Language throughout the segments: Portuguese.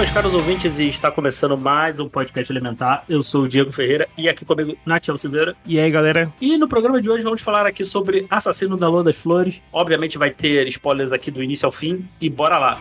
Meus caros ouvintes, e está começando mais um podcast Elementar. Eu sou o Diego Ferreira e aqui comigo, Natiel Silveira. E aí, galera? E no programa de hoje vamos falar aqui sobre Assassino da Lua das Flores. Obviamente vai ter spoilers aqui do início ao fim e bora lá.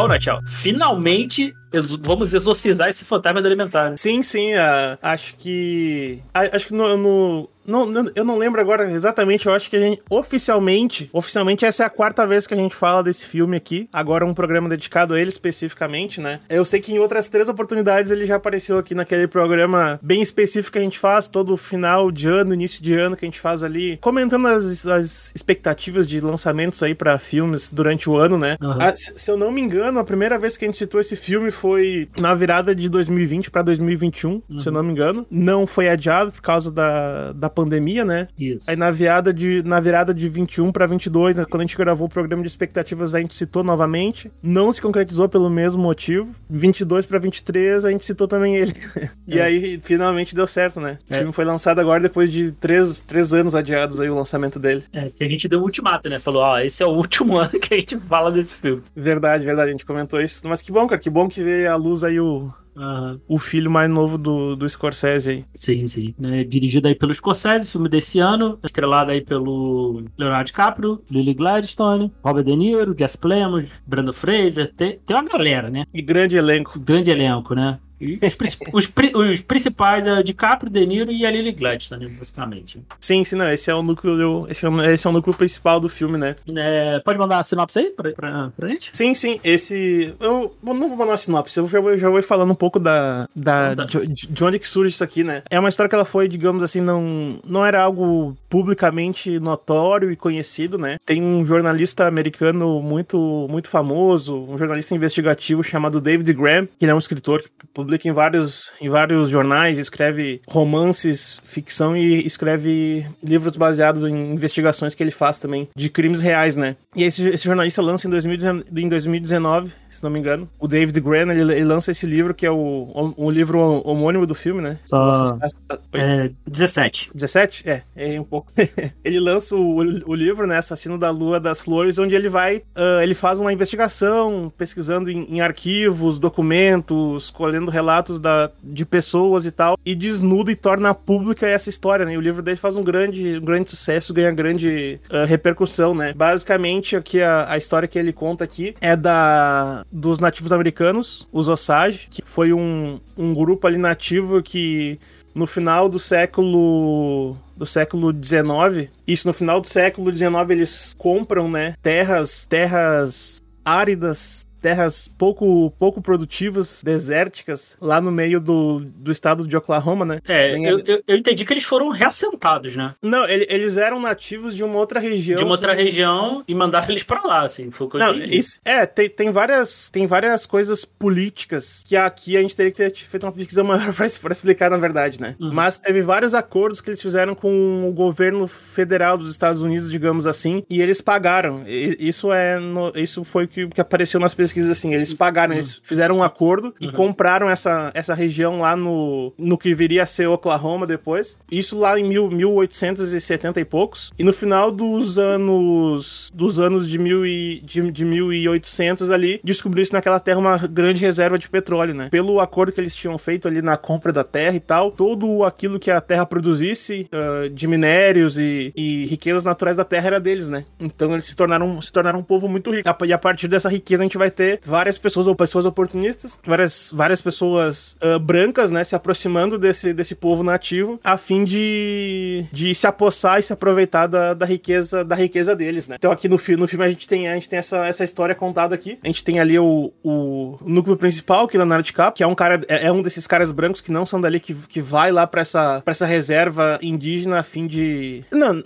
Bom, finalmente ex- vamos exorcizar esse fantasma do elementar. né? Sim, sim, ah, acho que. a- acho que no. no- não, eu não lembro agora exatamente, eu acho que a gente, oficialmente, oficialmente essa é a quarta vez que a gente fala desse filme aqui, agora um programa dedicado a ele especificamente, né? Eu sei que em outras três oportunidades ele já apareceu aqui naquele programa bem específico que a gente faz, todo final de ano, início de ano que a gente faz ali, comentando as, as expectativas de lançamentos aí pra filmes durante o ano, né? Ah, se se eu não me engano, a primeira vez que a gente citou esse filme foi na virada de 2020 pra 2021, se eu não me engano. Não foi adiado por causa da, da pandemia, né? Isso. Aí na virada de, na virada de 21 pra 22, né, quando a gente gravou o programa de expectativas, a gente citou novamente. Não se concretizou pelo mesmo motivo. 22 pra 23, a gente citou também ele. e É. aí finalmente deu certo, né? O É. filme foi lançado agora depois de três, três anos adiados aí o lançamento dele. É, que a gente deu um ultimato, né? Falou, ó, esse é o último ano que a gente fala desse filme. Verdade, verdade, a gente comentou isso. Mas que bom, cara, que bom que à luz aí o, Aham. o filho mais novo do, do Scorsese aí. Sim, sim. Né, dirigido aí pelo Scorsese, filme desse ano, estrelado aí pelo Leonardo DiCaprio, Lily Gladstone, Robert De Niro, Jess Plemons, Brandon Fraser, tem, tem uma galera, né? E grande elenco. Grande elenco, né? Os, princip- os pri- os principais é o DiCaprio, De Niro e a Lily Gladstone, basicamente. Sim, sim, não, esse é o núcleo, esse é o, esse é o núcleo principal do filme, né? É, pode mandar uma sinopse aí pra, pra, pra gente? Sim, sim, esse. Eu não vou mandar uma sinopse, eu já vou, já vou falando um pouco da. da tá. de, de onde que surge isso aqui, né? É uma história que ela foi, digamos assim, não, não era algo publicamente notório e conhecido, né? Tem um jornalista americano muito, muito famoso, um jornalista investigativo chamado David Graham, que ele é um escritor que publica em vários, em vários jornais, escreve romances, ficção e escreve livros baseados em investigações que ele faz também, de crimes reais, né? E esse, esse jornalista lança em 2019, em 2019, se não me engano, o David Graham, ele, ele lança esse livro que é o, o, livro homônimo do filme, né? Só. Oi? É, 17. 17? É, é um pouco. ele lança o, o livro, né, Assassino da Lua das Flores, onde ele vai, ah, ele faz uma investigação, pesquisando em, em arquivos, documentos, colhendo relatos da, de pessoas e tal, e desnuda e torna pública essa história, né? E o livro dele faz um grande, um grande sucesso, ganha grande ah, repercussão, né? Basicamente, aqui a, a história que ele conta aqui é da dos nativos americanos, os Osage, que foi um, um grupo ali nativo que no final do século do século XIX, isso no final do século XIX eles compram, né, terras, terras áridas, terras pouco pouco produtivas, desérticas, lá no meio do, do estado de Oklahoma, né? É, Bem eu, eu, eu entendi que eles foram reassentados, né? Não, ele- eles eram nativos de uma outra região. De uma outra que- região e mandaram eles pra lá, assim. Foi o que eu Não, entendi. isso, é, tem, tem, várias, tem várias coisas políticas que aqui a gente teria que ter feito uma pesquisa maior pra, pra explicar, na verdade, né? Uhum. Mas teve vários acordos que eles fizeram com o governo federal dos Estados Unidos, digamos assim, e eles pagaram. E- Isso é no- isso foi o que, que apareceu nas pesquisas, assim. Eles pagaram, eles fizeram um acordo e Uhum. compraram essa, essa região lá no, no que viria a ser Oklahoma depois. Isso lá em mil, 1870 e poucos. E no final dos anos dos anos de, mil e, de, de 1800 ali, descobriu-se naquela terra uma grande reserva de petróleo, né? Pelo acordo que eles tinham feito ali na compra da terra e tal, todo aquilo que a terra produzisse ah, de minérios e, e riquezas naturais da terra era deles, né? Então eles se tornaram, se tornaram um povo muito rico. E a partir dessa riqueza a gente vai ter várias pessoas ou pessoas oportunistas, várias, várias pessoas uh, brancas, né, se aproximando desse, desse povo nativo a fim de, de se apossar e se aproveitar da, da riqueza da riqueza deles, né? Então aqui no, fi no filme a gente tem, a gente tem essa, essa história contada aqui. A gente tem ali o, o núcleo principal, que é o Leonardo DiCaprio, que é um cara é, é, um desses caras brancos que não são dali que, que vai lá para essa para essa reserva indígena a fim de Não,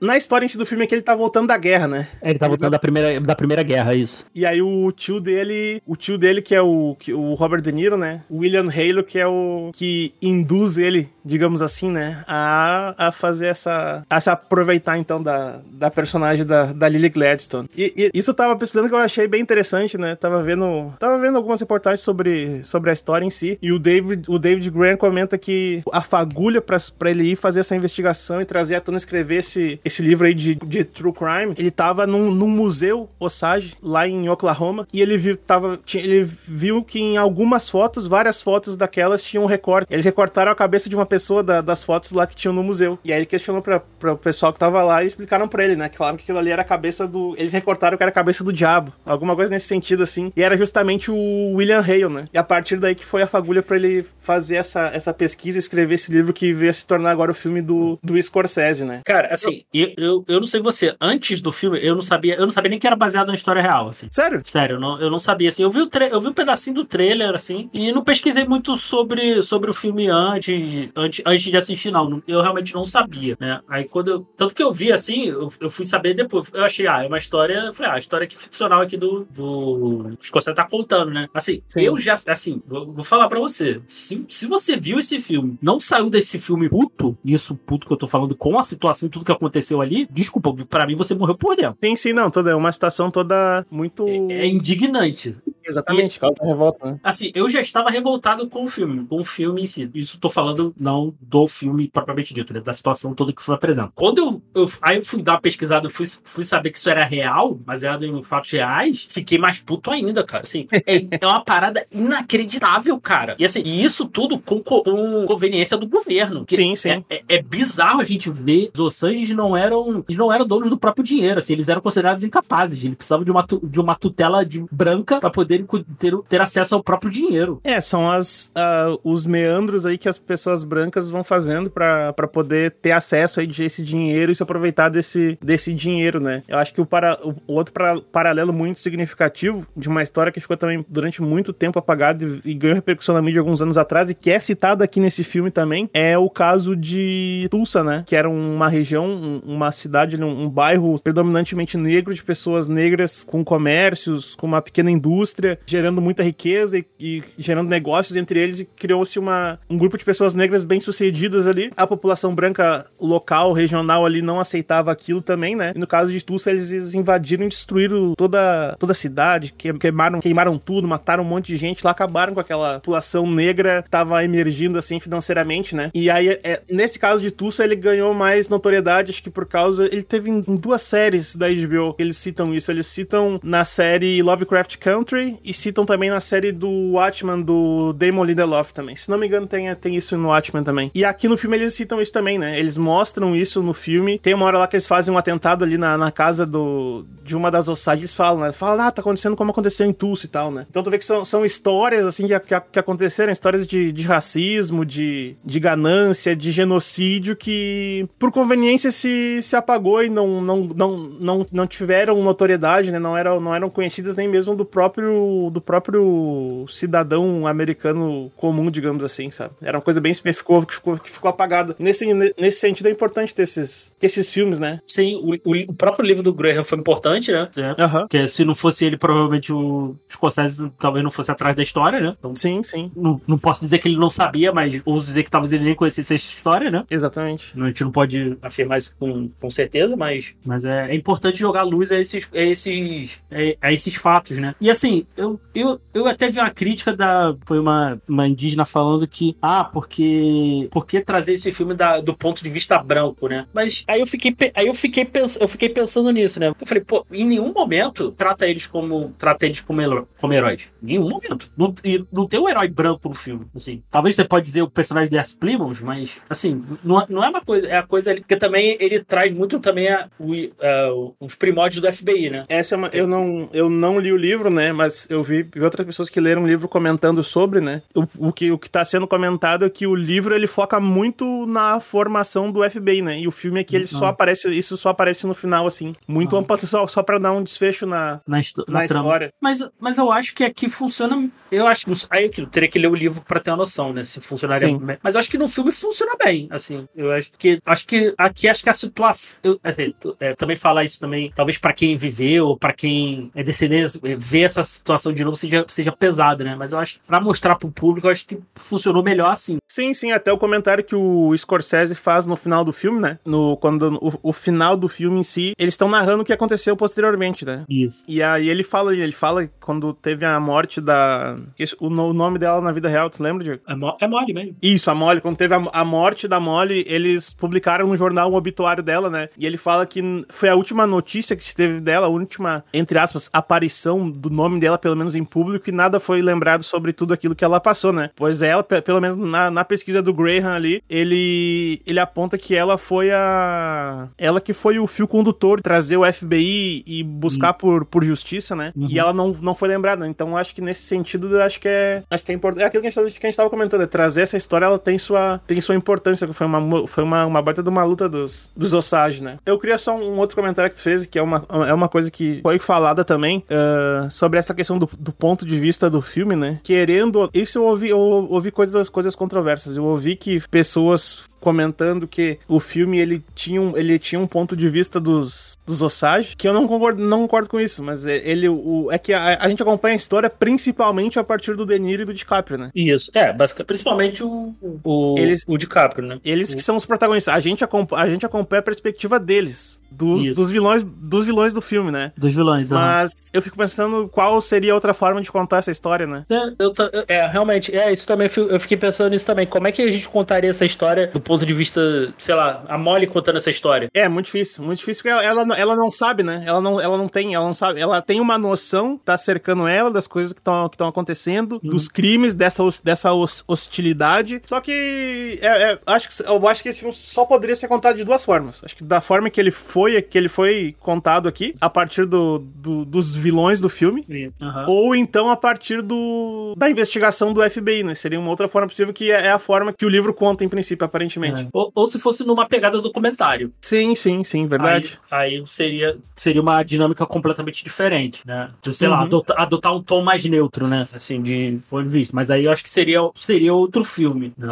na história em si do filme é que ele tá voltando da guerra, né? É, ele tá voltando da primeira da primeira guerra, isso. E aí o tio dele, o tio dele que é o que, o Robert De Niro, né? William Halo que é o que induz ele, digamos assim, né, a, a fazer essa a se aproveitar então da, da personagem da, da Lily Gladstone. E, e isso eu tava pesquisando que eu achei bem interessante, né? Tava vendo, tava vendo algumas reportagens sobre, sobre a história em si. E o David, o David Graham comenta que a fagulha para ele ir fazer essa investigação e trazer a tona escrever esse, esse livro aí de, de True Crime, ele tava num, num museu Osage, lá em Oklahoma, e ele viu, tava, ele viu que em algumas fotos, várias fotos daquelas tinham um recorte. Eles recortaram a cabeça de uma pessoa da, das fotos lá que tinham no museu. E aí ele questionou para o pessoal que tava lá e explicaram para ele, né? Que falaram que aquilo ali era a cabeça do. Eles recortaram que era a cabeça do diabo. Alguma coisa nesse sentido, assim. E era justamente o William Hale, né? E a partir daí que foi a fagulha para ele fazer essa, essa pesquisa e escrever esse livro que veio a se tornar agora o filme do, do Scorsese, né? Cara, assim, eu, eu, eu não sei você, antes do filme, eu não sabia, eu não sabia nem que era baseado na história real, assim. Sério? Sério, eu não, eu não sabia, assim. Eu vi, o eu vi um pedacinho do trailer, assim, e não pesquisei muito sobre, sobre o filme antes, antes, antes de assistir, não. Eu realmente não sabia, né? Aí quando eu. Tanto que eu vi, assim, eu, eu fui saber depois. Eu achei, ah, é uma história. Eu falei, ah, a história que ficcional aqui do. do Scorsese tá contando, né? Assim, Sim. eu já. Assim, vou, vou falar pra você. Se, se você viu esse filme, não saiu desse filme puto, isso puto que eu tô falando com a situação e tudo que aconteceu ali, desculpa, pra mim você morreu por dentro. Sim, sim, não. Toda, é uma situação toda muito. É, é indignante. Exatamente, e, causa da revolta, né? Assim, eu já estava revoltado com o filme, com o filme em si. Isso tô falando não do filme propriamente dito, né? Da situação toda que foi apresentada. Quando eu, eu, aí eu fui dar uma pesquisada, fui, fui saber que isso era real, baseado em fatos reais, fiquei mais puto ainda, cara. Assim, é, é uma parada inacreditável, cara. E assim, e isso tudo com, com conveniência do governo. Sim, sim. É, é, é, bizarro a gente ver os Los Angeles não eram, eles não eram donos do próprio dinheiro, assim, eles eram considerados incapazes. Eles precisavam de uma, de uma tutela de branca para poder ter, ter acesso ao próprio dinheiro. É, são as, uh, os meandros aí que as pessoas brancas vão fazendo para poder ter acesso aí de esse dinheiro e se aproveitar desse, desse dinheiro, né? Eu acho que o, para, o, outro paralelo muito significativo de uma história que ficou também durante muito tempo apagada e, e ganhou repercussão na mídia alguns anos atrás e que é citada aqui nesse filme também é o caso de Tulsa, né? Que era uma região, uma cidade, um, um bairro predominantemente negro de pessoas negras com comércios, com uma pequena indústria, gerando muita riqueza e, e gerando negócios entre eles e criou-se um grupo de pessoas negras bem-sucedidas ali. A população branca local, regional ali não aceitava aquilo também, né? E no caso de Tulsa, eles invadiram e destruíram toda, toda a cidade, queimaram, queimaram tudo, mataram um monte de gente lá, acabaram com aquela população negra que tava emergindo assim financeiramente, né? E aí, é, nesse caso de Tulsa, ele ganhou mais notoriedade, acho que por causa. Ele teve em, em duas séries da HBO eles citam isso. Eles citam na série Lovecraft Country e citam também na série do Watchmen do Damon Lindelof também. Se não me engano, tem, tem isso no Watchmen também. E aqui no filme eles citam isso também, né? Eles mostram isso no filme. Tem uma hora lá que eles fazem um atentado ali na, na casa do, de uma das Osage. Eles falam, né? Falam, ah, tá acontecendo como aconteceu em Tulsa e tal, né? Então tu vê que são, são histórias, assim, que, que, que aconteceram, histórias de, de racismo, de, de ganância, de genocídio que por conveniência se, se apagou e não, não, não, não, não tiveram notoriedade, né? Não eram, não eram conhecidas nem mesmo do próprio, do próprio cidadão americano comum, digamos assim, sabe? Era uma coisa bem que ficou, que ficou, que ficou apagada. Nesse, nesse sentido é importante ter esses, ter esses filmes, né? Sim, o, o, o próprio livro do Graham foi importante, né? É. Uhum. Porque se não fosse ele, provavelmente o Scorsese talvez não fosse atrás da história, né? Então, sim, sim. Não, não posso dizer que ele não sabia, mas ouso dizer que talvez ele nem conhecesse essa história, né? Exatamente. A gente não pode afirmar isso com, com certeza, mas, mas é, é importante jogar luz a esses, a esses, a, a esses fatos, né? E assim, eu, eu, eu até vi uma crítica da. Foi uma, uma indígena falando que, ah, porque. Por que trazer esse filme da, do ponto de vista branco, né? Mas aí eu fiquei, aí eu fiquei, pens, eu fiquei pensando nisso, né? Eu falei, pô, em nenhum momento trata eles como. Trata eles como, como heróis. Em nenhum momento. Não, e não tem um herói branco no filme. Assim. Talvez você pode dizer o personagem de S. Plymouth, mas assim, não, não é uma coisa. É a coisa. Porque também ele traz muito também a, o, a, os primórdios do FBI, né? Essa é uma. Eu não, eu não li o livro, né? Mas pessoas, eu vi, vi outras pessoas que leram o livro comentando sobre, né? O, o que o que tá sendo comentado é que o livro ele foca muito na formação do FBI, né? E o filme aqui ele só Ah. aparece, isso só aparece no final assim, muito Ah. amplo só só para dar um desfecho na Na, na, na história. Mas, mas eu acho que aqui funciona. Eu acho que. Aí aquilo, teria que ler o livro pra ter uma noção, né? Se funcionaria Sim. bem. Mas eu acho que no filme funciona bem. Assim, eu acho que. Acho que aqui acho que a situação. Eu, assim, é, também falar isso também, talvez pra quem viveu, pra quem é descendente, é, ver essa situação de novo seja, seja pesado, né? Mas eu acho que pra mostrar pro público, eu acho que funcionou melhor assim. Sim, sim, até o comentário que o Scorsese faz no final do filme, né? No, quando, o, o final do filme em si, eles estão narrando o que aconteceu posteriormente, né? Isso. E aí ele fala, ele fala quando teve a morte da. O, o nome dela na vida real, tu lembra, Diego? É, mo- é mole mesmo. Isso, a Molly, quando teve a, a morte da Molly, eles publicaram no jornal um obituário dela, né? E ele fala que foi a última notícia que se teve dela, a última, entre aspas, aparição do nome dela, pelo menos em público, e nada foi lembrado sobre tudo aquilo que ela passou, né? Pois ela, pe- pelo menos na, na pesquisa do Graham ali, ele, ele aponta que ela foi a. Ela que foi o fio condutor de trazer o FBI e buscar por, por justiça, né? Uhum. E ela não, não foi lembrada. Então acho que nesse sentido, acho que é. Acho que é importante. É aquilo que a gente, tava- que a gente tava comentando, é trazer essa história, ela tem sua, tem sua importância. Foi uma, foi uma, uma baita de uma luta dos, dos Osage, né? Eu queria só um outro comentário que tu fez, que é uma, é uma coisa que foi falada também, ah, sobre essa questão do, do ponto de vista do filme, né? Querendo. Isso eu ouvi, eu ouvi coisas, coisas controversas. Eu ouvi que pessoas comentando que o filme ele tinha um, ele tinha um ponto de vista dos, dos Osage, que eu não concordo, não concordo com isso, mas é- ele o, é que a, a gente acompanha a história principalmente a partir do De Niro e do DiCaprio, né? Isso. É, basicamente, principalmente o, o, Eles- o DiCaprio, né? Eles que são os protagonistas. A gente, a gente acompanha a perspectiva deles, dos, dos vilões dos vilões do filme, né? Dos vilões. Mas eu fico pensando qual seria outra forma de contar essa história, né? É, eu é, realmente, é, isso também, eu fiquei pensando nisso também. Como é que a gente contaria essa história do ponto de vista, sei lá, a Molly contando essa história? É, muito difícil, muito difícil porque ela, ela, não- ela não sabe, né? Ela não, ela não tem, ela não sabe, ela tem uma noção, tá cercando ela das coisas que estão que acontecendo, Uhum. dos crimes, dessa, dessa hos- hostilidade. Só que é, é, acho que eu acho que esse filme só poderia ser contado de duas formas. Acho que da forma que ele foi, que ele foi contado aqui, a partir do, do- dos vilões do filme. Aham. Ou então a partir do da investigação do FBI, né? Seria uma outra forma possível que é é a forma que o livro conta em princípio, aparentemente. É. Ou, ou se fosse numa pegada documentário. Sim, sim, sim, verdade. Aí, aí seria, seria uma dinâmica completamente diferente, né? De, sei lá, Uhum. adotar, adotar um tom mais neutro, né? Assim, de ponto de vista. Mas aí eu acho que seria, seria outro filme. né?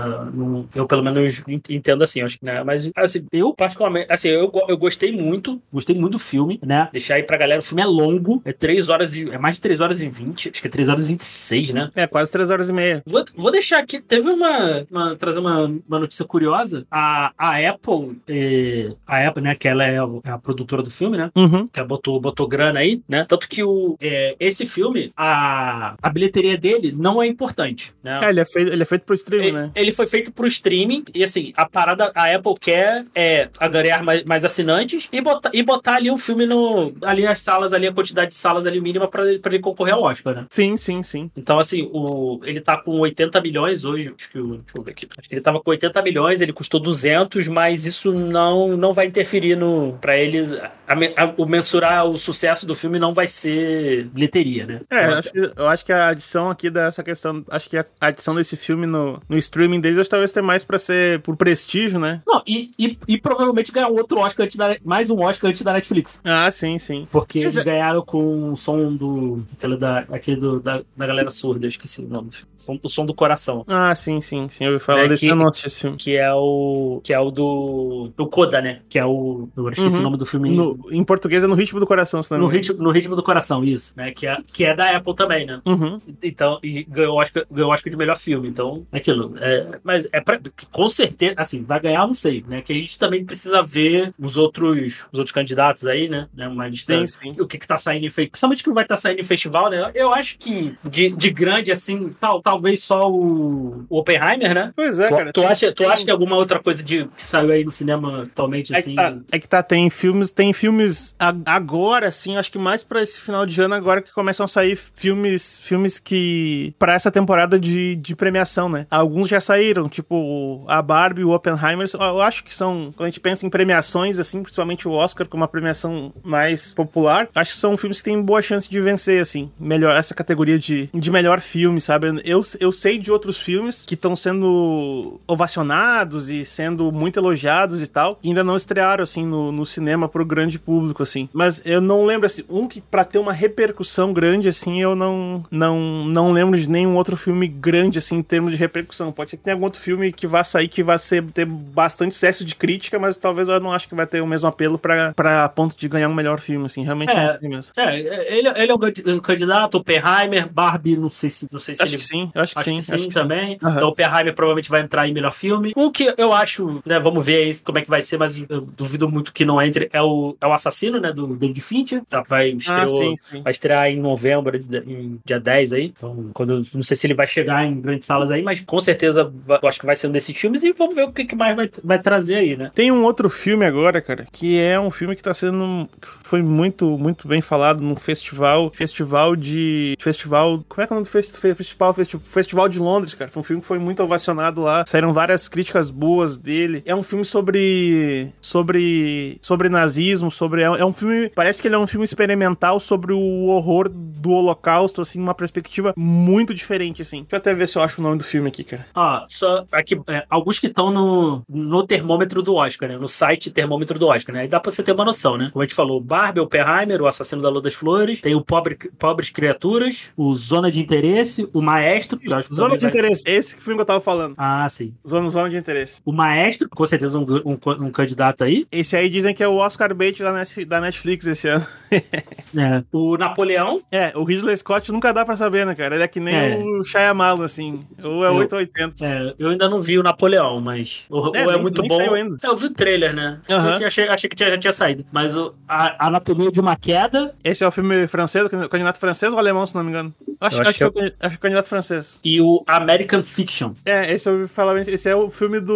Eu, pelo menos, ent- entendo assim. Acho que, né? Mas, assim, eu, particularmente, assim, eu, eu gostei muito. Gostei muito do filme, né? Deixar aí pra galera, o filme é longo. É 3 horas e. É mais de 3 horas e 20. Acho que é 3 horas e 26, né? É, quase três horas e meia. Vou, vou deixar aqui, teve uma, uma- trazer uma, uma notícia curiosa. A, a Apple, eh, a Apple, né, que ela é, o- é a produtora do filme, né? Uhum. Que ela botou, botou grana aí, né? Tanto que o, eh, esse filme, a, a bilheteria dele não é importante, né? É, ele é feito, ele é feito pro streaming, Ele, né? ele foi feito pro streaming e assim, a parada, a Apple quer é ganhar mais, mais assinantes e botar, e botar ali o filme no. Ali as salas, ali, a quantidade de salas ali mínima pra, pra ele concorrer ao Oscar, né? Sim, sim, sim. Então, assim, o, ele tá com 80 milhões hoje. Acho que, o- deixa eu ver aqui. Acho que ele tava com 80 milhões, ele custou 200, mas isso não, não vai interferir no. Pra eles. a a- o mensurar o sucesso do filme não vai ser bilheteria, né? É, eu acho, que, eu acho que a adição aqui dessa questão. Acho que a adição desse filme no, no streaming deles acho que talvez tenha mais pra ser por prestígio, né? Não, e, e, e provavelmente ganhar outro Oscar antes da. Mais um Oscar antes da Netflix. Ah, sim, sim. Porque Quer eles dizer- ganharam com o som do. Aquele, da, aquele do, da, da galera surda, eu esqueci o nome. Som- o som do coração. Ah, sim, sim, sim. Eu ouvi falar É desse, que- eu não assisti esse filme. Que é o. Que é o do. O Coda, né? Que é o. Eu esqueci Uhum. o nome do filme. No- em português é no ritmo do coração, se não No ritmo, no ritmo do coração, isso, né? Que é, que é da Apple também, né? Uhum. Então, e ganhou o Oscar, ganhou Oscar de melhor filme. Então, é aquilo. É, mas é pra, com certeza, assim, vai ganhar, não sei, né? Que a gente também precisa ver os outros, os outros candidatos aí, né? né? Uma lista. Sim, sim. O que, que tá saindo em festival. Principalmente o que vai estar saindo em festival, né? Eu acho que de, de grande, assim, tal, talvez só o, o Oppenheimer, né? Pois é, Tu, cara. tu acha, tu acha que alguma outra coisa de, que saiu aí no cinema atualmente, É assim. que, tá, é que tá, tem filmes, tem filmes agora, assim, acho que mais pra esse final de ano, agora que começam a sair filmes filmes que. pra essa temporada de, de premiação, né? Alguns já saíram, tipo a Barbie o Oppenheimer. Eu acho que são. Quando a gente pensa em premiações, assim, principalmente o Oscar, como uma premiação mais popular, acho que são filmes que têm boa chance de vencer, assim. Melhor, essa categoria de, de melhor filme, sabe? Eu, eu sei de outros filmes que estão sendo ovacionados e sendo muito elogiados e tal, que ainda não estrearam, assim, no, no cinema pro grande público, assim. Mas eu não lembro, assim, um que pra ter uma repercussão grande, assim, eu não, não, não lembro de nenhum outro filme grande, assim, em termos de repercussão. Pode ser que tenha algum outro filme que vá sair que vai ser, ter bastante sucesso de crítica, mas talvez eu não acho que vai ter o mesmo apelo pra, pra ponto de ganhar um melhor filme, assim. Realmente É. não sei mesmo. É, ele, ele é um candi- um candidato, Oppenheimer, Barbie, não sei se, não sei se Acho ele que sim, acho que Acho sim. que sim acho que também. Aham. Então, Oppenheimer provavelmente vai entrar em melhor filme. Um que eu acho, né, vamos ver aí como é que vai ser, mas eu duvido muito que não entre, é o, é o Assassino, né, do David Fincher. Tá, vai, Ah, estreou, sim, sim. vai estrear em novembro, em dia 10 aí. Então, quando, não sei se ele vai chegar em grandes salas aí, mas com certeza eu acho que vai ser um desses filmes e vamos ver o que, que mais vai, vai trazer aí, né? Tem um outro filme agora, cara, que é um filme que tá sendo. que foi muito, muito bem falado num festival. Festival de. Festival. Como é que é o nome do festi- festival? Festi- Festival de Londres, cara. Foi um filme que foi muito ovacionado lá. Saíram várias críticas boas dele. É um filme sobre. sobre. sobre nazismo, sobre. É é um filme. Parece que ele é um filme experimental sobre o horror do Holocausto, assim, numa perspectiva muito diferente, assim. Deixa eu até ver se eu acho o nome do filme aqui, cara. Ó, só aqui, é, alguns que estão no, no termômetro do Oscar, né? No site termômetro do Oscar, né? Aí dá pra você ter uma noção, né? Como a gente falou, Barbie, Oppenheimer, o Assassino da Lua das Flores, tem o Pobre, Pobres Criaturas, o Zona de Interesse, o Maestro. Zona de vai- interesse. Esse filme que eu tava falando. Ah, sim. Zona, zona de interesse. O Maestro, com certeza um, um, um candidato aí. Esse aí dizem que é o Oscar bait da Net- da Netflix esse ano. É. O Napoleão, É, o Ridley Scott nunca dá pra saber, né, cara? Ele é que nem É. o Shyamalan, assim. Ou é Eu- 8 ou 80. é, eu ainda não vi o Napoleão, mas o, o É, é, nem- muito nem bom. saiu ainda. É, eu vi o trailer, né? Aham. Eu achei, achei que tinha- já tinha saído. Mas o, a, a Anatomia de uma Queda Esse é o filme francês, o candidato francês ou alemão, se não me engano? Acho, Eu acho, acho que é o can- acho que é o candidato francês. e o American Fiction. É, esse eu ouvi falar bem. Esse é o filme do.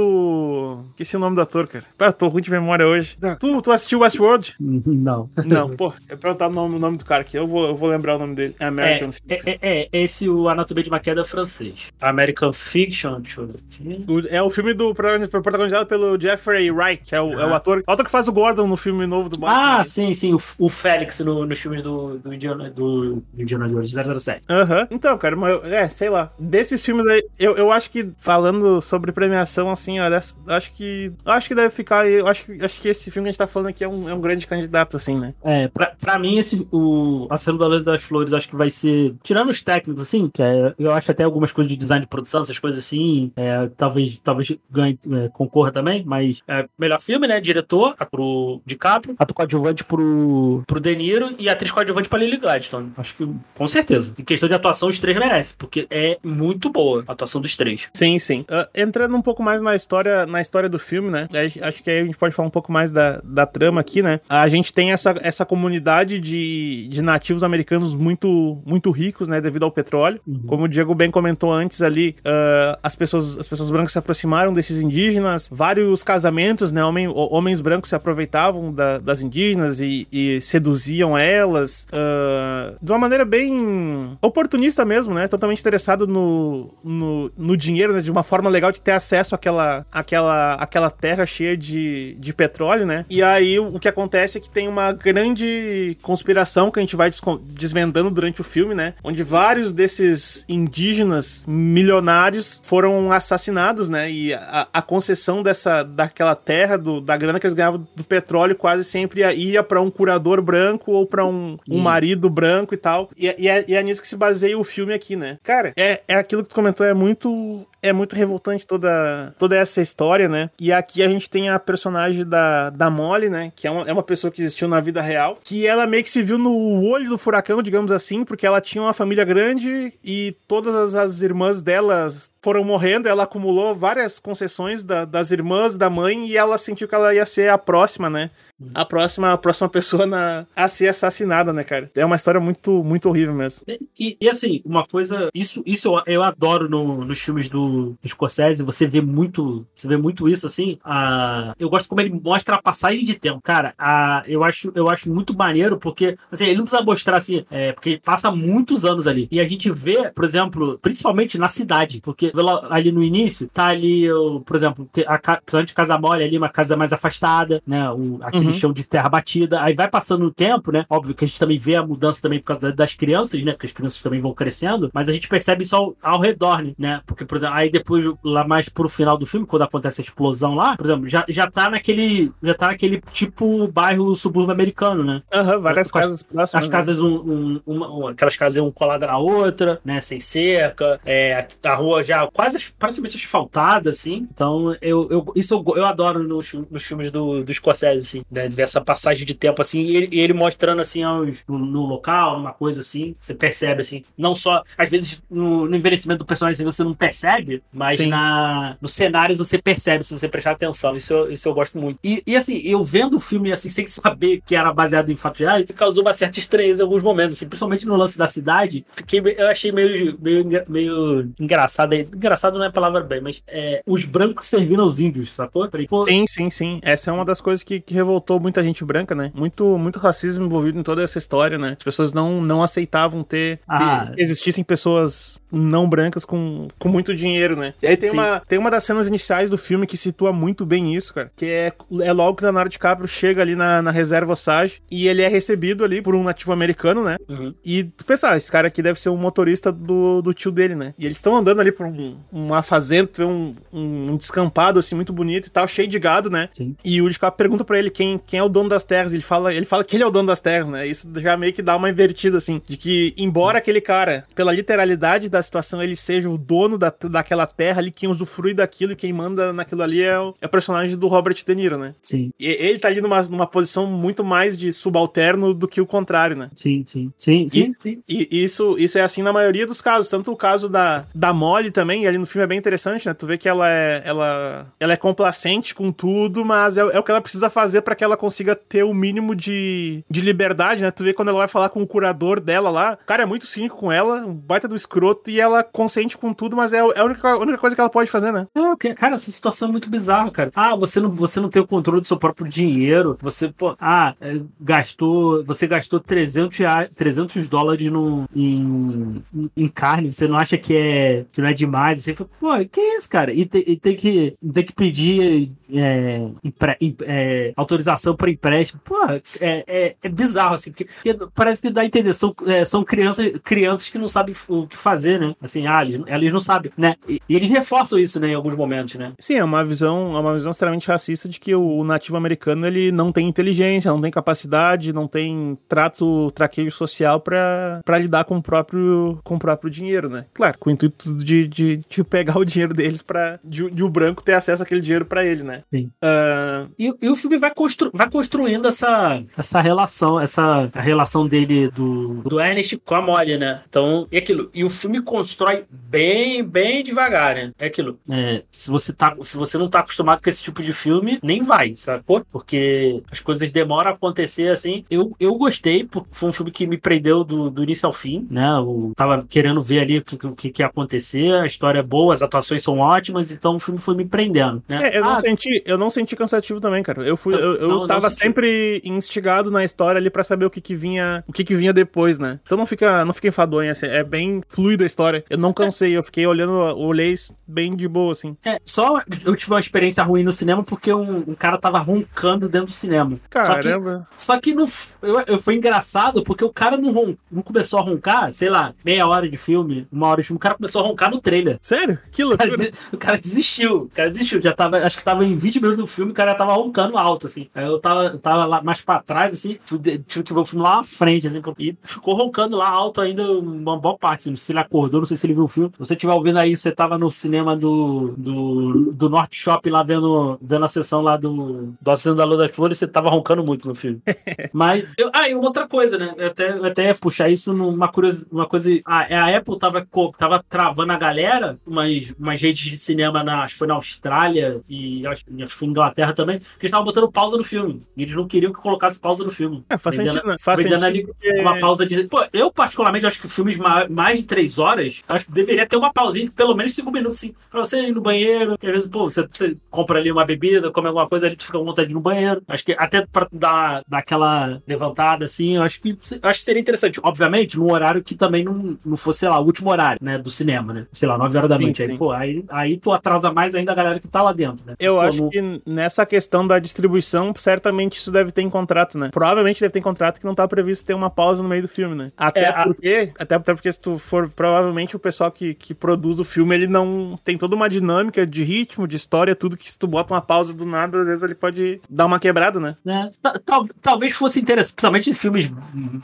Esqueci o nome do ator, cara. Pá, tô ruim de memória hoje. Tu, tu assistiu Westworld? Não. Não, pô. Eu perguntar o nome, o nome do cara aqui. Eu vou, eu vou lembrar o nome dele. É É, American. é, é, é, esse o Anatomia de uma Queda francês. American Fiction, deixa eu ver aqui. É o filme do protagonizado pelo Jeffrey Wright, que é o, é o Ah. ator. O ator que faz o Gordon no filme novo do Batman. Ah, sim, sim, o, o Félix no, nos filmes do, do Indiana, do Indiana Jones 007. Aham. Então, cara, mas, é, sei lá. Desses filmes aí, eu, eu acho que, falando sobre premiação, assim, olha, acho que. Acho que deve ficar. Eu acho que, acho que esse filme que a gente tá falando aqui é um, é um grande candidato, assim, né? É, pra, pra mim, esse, o A Cena da Luz das Flores, acho que vai ser. Tirando os técnicos, assim, que é, eu acho até algumas coisas de design de produção, essas coisas assim, é, talvez, talvez ganhe, é, concorra também, mas é, melhor filme, né? Diretor, pro DiCaprio, ator coadjuvante pro, pro De Niro e atriz coadjuvante pra Lily Gladstone. Acho que, com certeza. Em questão de atuação, os três merecem, porque é muito boa a atuação dos três. Sim, sim. Ah, entrando um pouco mais na história, na história do filme, né? Acho que aí a gente pode falar um pouco mais da, da trama aqui, né? A gente tem essa, essa comunidade de, de nativos americanos muito, muito ricos, né? Devido ao petróleo. Como o Diego bem comentou antes ali, ah, as, pessoas, as pessoas brancas se aproximaram desses indígenas, vários casamentos, né? Homem, ho- homens brancos se aproveitavam da- das indígenas e, e seduziam elas ah, de uma maneira bem oportunista mesmo, né? Totalmente interessado no, no, no dinheiro, né? De uma forma legal de ter acesso àquela, àquela, àquela terra cheia de, de petróleo, né? E aí o, que acontece é que tem uma grande conspiração que a gente vai desvendando durante o filme, né? Onde vários desses indígenas milionários foram assassinados, né? E a, a concessão dessa daquela terra, do, da grana que eles ganhavam do petróleo, quase sempre ia, ia para um curador branco ou para um, um marido branco e tal. E, é- e é, e é nisso que se baseia o filme aqui, né? Cara, é, é aquilo que tu comentou, é muito. É muito revoltante toda, toda essa história, né? E aqui a gente tem a personagem da, da Molly, né? Que é uma, é uma pessoa que existiu na vida real. Que ela meio que se viu no olho do furacão, digamos assim, porque ela tinha uma família grande e todas as, as irmãs delas foram morrendo. Ela acumulou várias concessões da- das irmãs, da mãe, e ela sentiu que ela ia ser a próxima, né? A próxima, a próxima pessoa na, a ser assassinada, né, cara? É uma história muito, muito horrível mesmo. E, e, assim, uma coisa, isso, isso eu, eu adoro no- nos filmes do, do Scorsese, você vê muito, você vê muito isso assim. A, eu gosto como ele mostra a passagem de tempo. Cara, a, eu, acho, eu acho muito maneiro, porque assim, ele não precisa mostrar assim, é, porque passa muitos anos ali. E a gente vê, por exemplo, principalmente na cidade, porque ali no início, tá ali, por exemplo, a, principalmente Casa Mole ali, uma casa mais afastada, né? O, aquele uhum. Chão de terra batida. Aí vai passando o tempo, né? Óbvio que a gente também vê a mudança também por causa das crianças, né? Porque as crianças também vão crescendo, mas a gente percebe isso ao, ao redor, né? Porque, por exemplo, aí depois, lá mais pro final do filme, quando acontece a explosão lá, por exemplo, já, já tá naquele. Já tá naquele tipo bairro subúrbio americano, né? Aham, uhum, várias com casas próximas. As né? casas, um, um, uma, aquelas casas um colada na outra, né? Sem cerca, é, a rua já quase praticamente asfaltada, assim. Então, eu, eu, isso eu, eu adoro nos, nos filmes do, do Scorsese, assim, né? Essa passagem de tempo, assim, e ele, ele mostrando, assim, aos, no, no, local, uma coisa assim, você percebe, assim, não só, às vezes, no, no envelhecimento do personagem você não percebe, mas na, nos cenários você percebe, se você prestar atenção. Isso, eu, isso eu gosto muito. E, e, assim, eu vendo o filme, assim, sem saber que era baseado em fatos reais, causou uma certa estranheza em alguns momentos, assim, principalmente no lance da cidade, fiquei, eu achei meio, meio, meio engraçado, engraçado não é a palavra bem, mas é, os brancos servindo aos índios, sacou? Falei, sim, sim, sim. Essa é uma das coisas que, que revoltou muita gente branca, né? Muito, muito racismo envolvido em toda essa história, né? As pessoas não, não aceitavam ter ah. que existissem pessoas não brancas com, com muito dinheiro, né? E aí tem uma, tem uma das cenas iniciais do filme que situa muito bem isso, cara. Que é, é logo que o Leonardo DiCaprio chega ali na, na reserva Osage e ele é recebido ali por um nativo americano, né? Uhum. E tu pensa, ah, esse cara aqui deve ser um motorista do, do tio dele, né? E eles estão andando ali por um, uma fazenda, um, um, um, descampado assim muito bonito e tal, cheio de gado, né? Sim. E o DiCaprio pergunta para ele quem, quem é o dono das terras. Ele fala, ele fala que ele é o dono das terras, né? Isso já meio que dá uma invertida, assim, de que, embora Sim. aquele cara, pela literalidade da situação, ele seja o dono da, daquela terra ali, quem usufrui daquilo e quem manda naquilo ali é o, é o personagem do Robert De Niro, né? Sim. E ele tá ali numa, numa posição muito mais de subalterno do que o contrário, né? Sim, sim. Sim, sim. sim. E isso, isso é assim na maioria dos casos. Tanto o caso da, da Molly também, ali no filme é bem interessante, né? Tu vê que ela é, ela, ela é complacente com tudo, mas é, é o que ela precisa fazer para que ela consiga ter o mínimo de, de liberdade, né? Tu vê quando ela vai falar com o curador dela lá, o cara é muito cínico com ela, um baita do escroto, e ela consente com tudo, mas é, é a única, a única coisa que ela pode fazer, né? É, cara, essa situação é muito bizarra, cara. Ah, você não, você não tem o controle do seu próprio dinheiro, você, pô, ah, é, gastou, você gastou 300, reais, 300 dólares no, em, em carne, você não acha que é, que não é demais? Você fala, pô, que é isso, cara? E, te, e tem, que, tem que pedir é, impre, é, autorização para empréstimo. Pô, é, é, é, bizarro, assim, porque, porque, parece que dá a entender, são, é, são crianças, crianças que não sabem o que fazer, né? Assim, ah, eles, eles não sabem, né? E, e, eles reforçam isso, né, em alguns momentos, né? Sim, é uma visão, é uma visão extremamente racista de que o nativo americano, ele não tem inteligência, não tem capacidade, não tem trato, traqueio social para lidar com o próprio com o próprio dinheiro, né? Claro, com o intuito de, de, de pegar o dinheiro deles para de, de, o branco ter acesso àquele dinheiro para ele, né? Sim. Uh... E, e, o filme vai, constru, vai construindo essa, essa relação, essa relação dele do, do Ernest com a Molly, né? Então, e aquilo. E o filme constrói bem, bem devagar, né? É aquilo. É, se, você tá, se você não tá acostumado com esse tipo de filme, nem vai, sacou? Porque as coisas demoram a acontecer assim. Eu, eu gostei, porque foi um filme que me prendeu do, do início ao fim, né? Eu tava querendo ver ali o que, o que, que ia acontecer, a história é boa, as atuações são ótimas, então o filme foi me prendendo, né? É, eu, ah, não senti, eu não senti cansativo também, cara. Eu fui, então, eu, eu não, tava não sempre instigado na história ali para saber o que que vinha, o que que vinha depois, né? Então não fica, não fica enfadonho, assim, é bem fluido a história. Eu não cansei, eu fiquei olhando, olhei bem de boa, assim. É, só eu tive uma experiência ruim no cinema porque um, um cara tava roncando dentro do cinema. Caramba. Só que, só que no, eu, eu, foi engraçado porque o cara não, ron, não começou a roncar, sei lá, meia hora de filme, uma hora de filme, o cara começou a roncar no trailer. Sério? Que loucura. O cara, o cara desistiu, o cara desistiu. Já tava, acho que tava em 20 minutos do filme, o cara já tava roncando alto, assim. Aí eu tava, eu tava lá mais pra trás, assim, tive que ver o filme lá na frente, assim, e ficou roncando lá alto ainda uma boa parte, assim, não sei se ele acordou, não sei se ele viu o filme. Se você estiver ouvindo aí, você tava no cinema do, do, do Norte Shopping lá vendo, vendo a sessão lá do, do Acendo da Lua das Flores, você tava roncando muito no filme. Mas, eu, ah, e uma outra coisa, né? Eu até, eu até ia puxar isso numa curiosidade, uma coisa. A, a Apple tava, tava travando a galera, umas, umas redes de cinema, na, acho que foi na Austrália e acho, acho que foi na Inglaterra também, que eles estavam botando pausa no filme. E eles não queriam que colocasse pausa no filme. É, faz vendendo, sentido, né? Faz sentido ali porque... uma pausa de. Pô, eu particularmente acho que filmes mais de três horas, acho que deveria ter uma pausinha, pelo menos cinco minutos, assim, pra você ir no banheiro, que às vezes, pô, você, você compra ali uma bebida, come alguma coisa ali, tu fica com vontade de ir no banheiro. Acho que até pra dar, dar aquela levantada, assim, eu acho que acho que seria interessante. Obviamente, num horário que também não, não fosse, sei lá, o último horário, né, do cinema, né? Sei lá, 9 horas da Sim, noite. sim. Aí, pô, aí, aí tu atrasa mais ainda a galera que tá lá dentro, né? Eu Pô, acho não- que nessa questão da distribuição, certamente isso deve ter em contrato, né? Provavelmente deve ter em contrato que não tá previsto ter uma pausa no meio do filme, né? Até É, a- porque, até, até porque se tu for, provavelmente o pessoal que, que produz o filme, ele não tem toda uma dinâmica de ritmo, de história, tudo que se tu bota uma pausa do nada, às vezes ele pode dar uma quebrada, né? Ta- tal- talvez fosse interessante, principalmente em filmes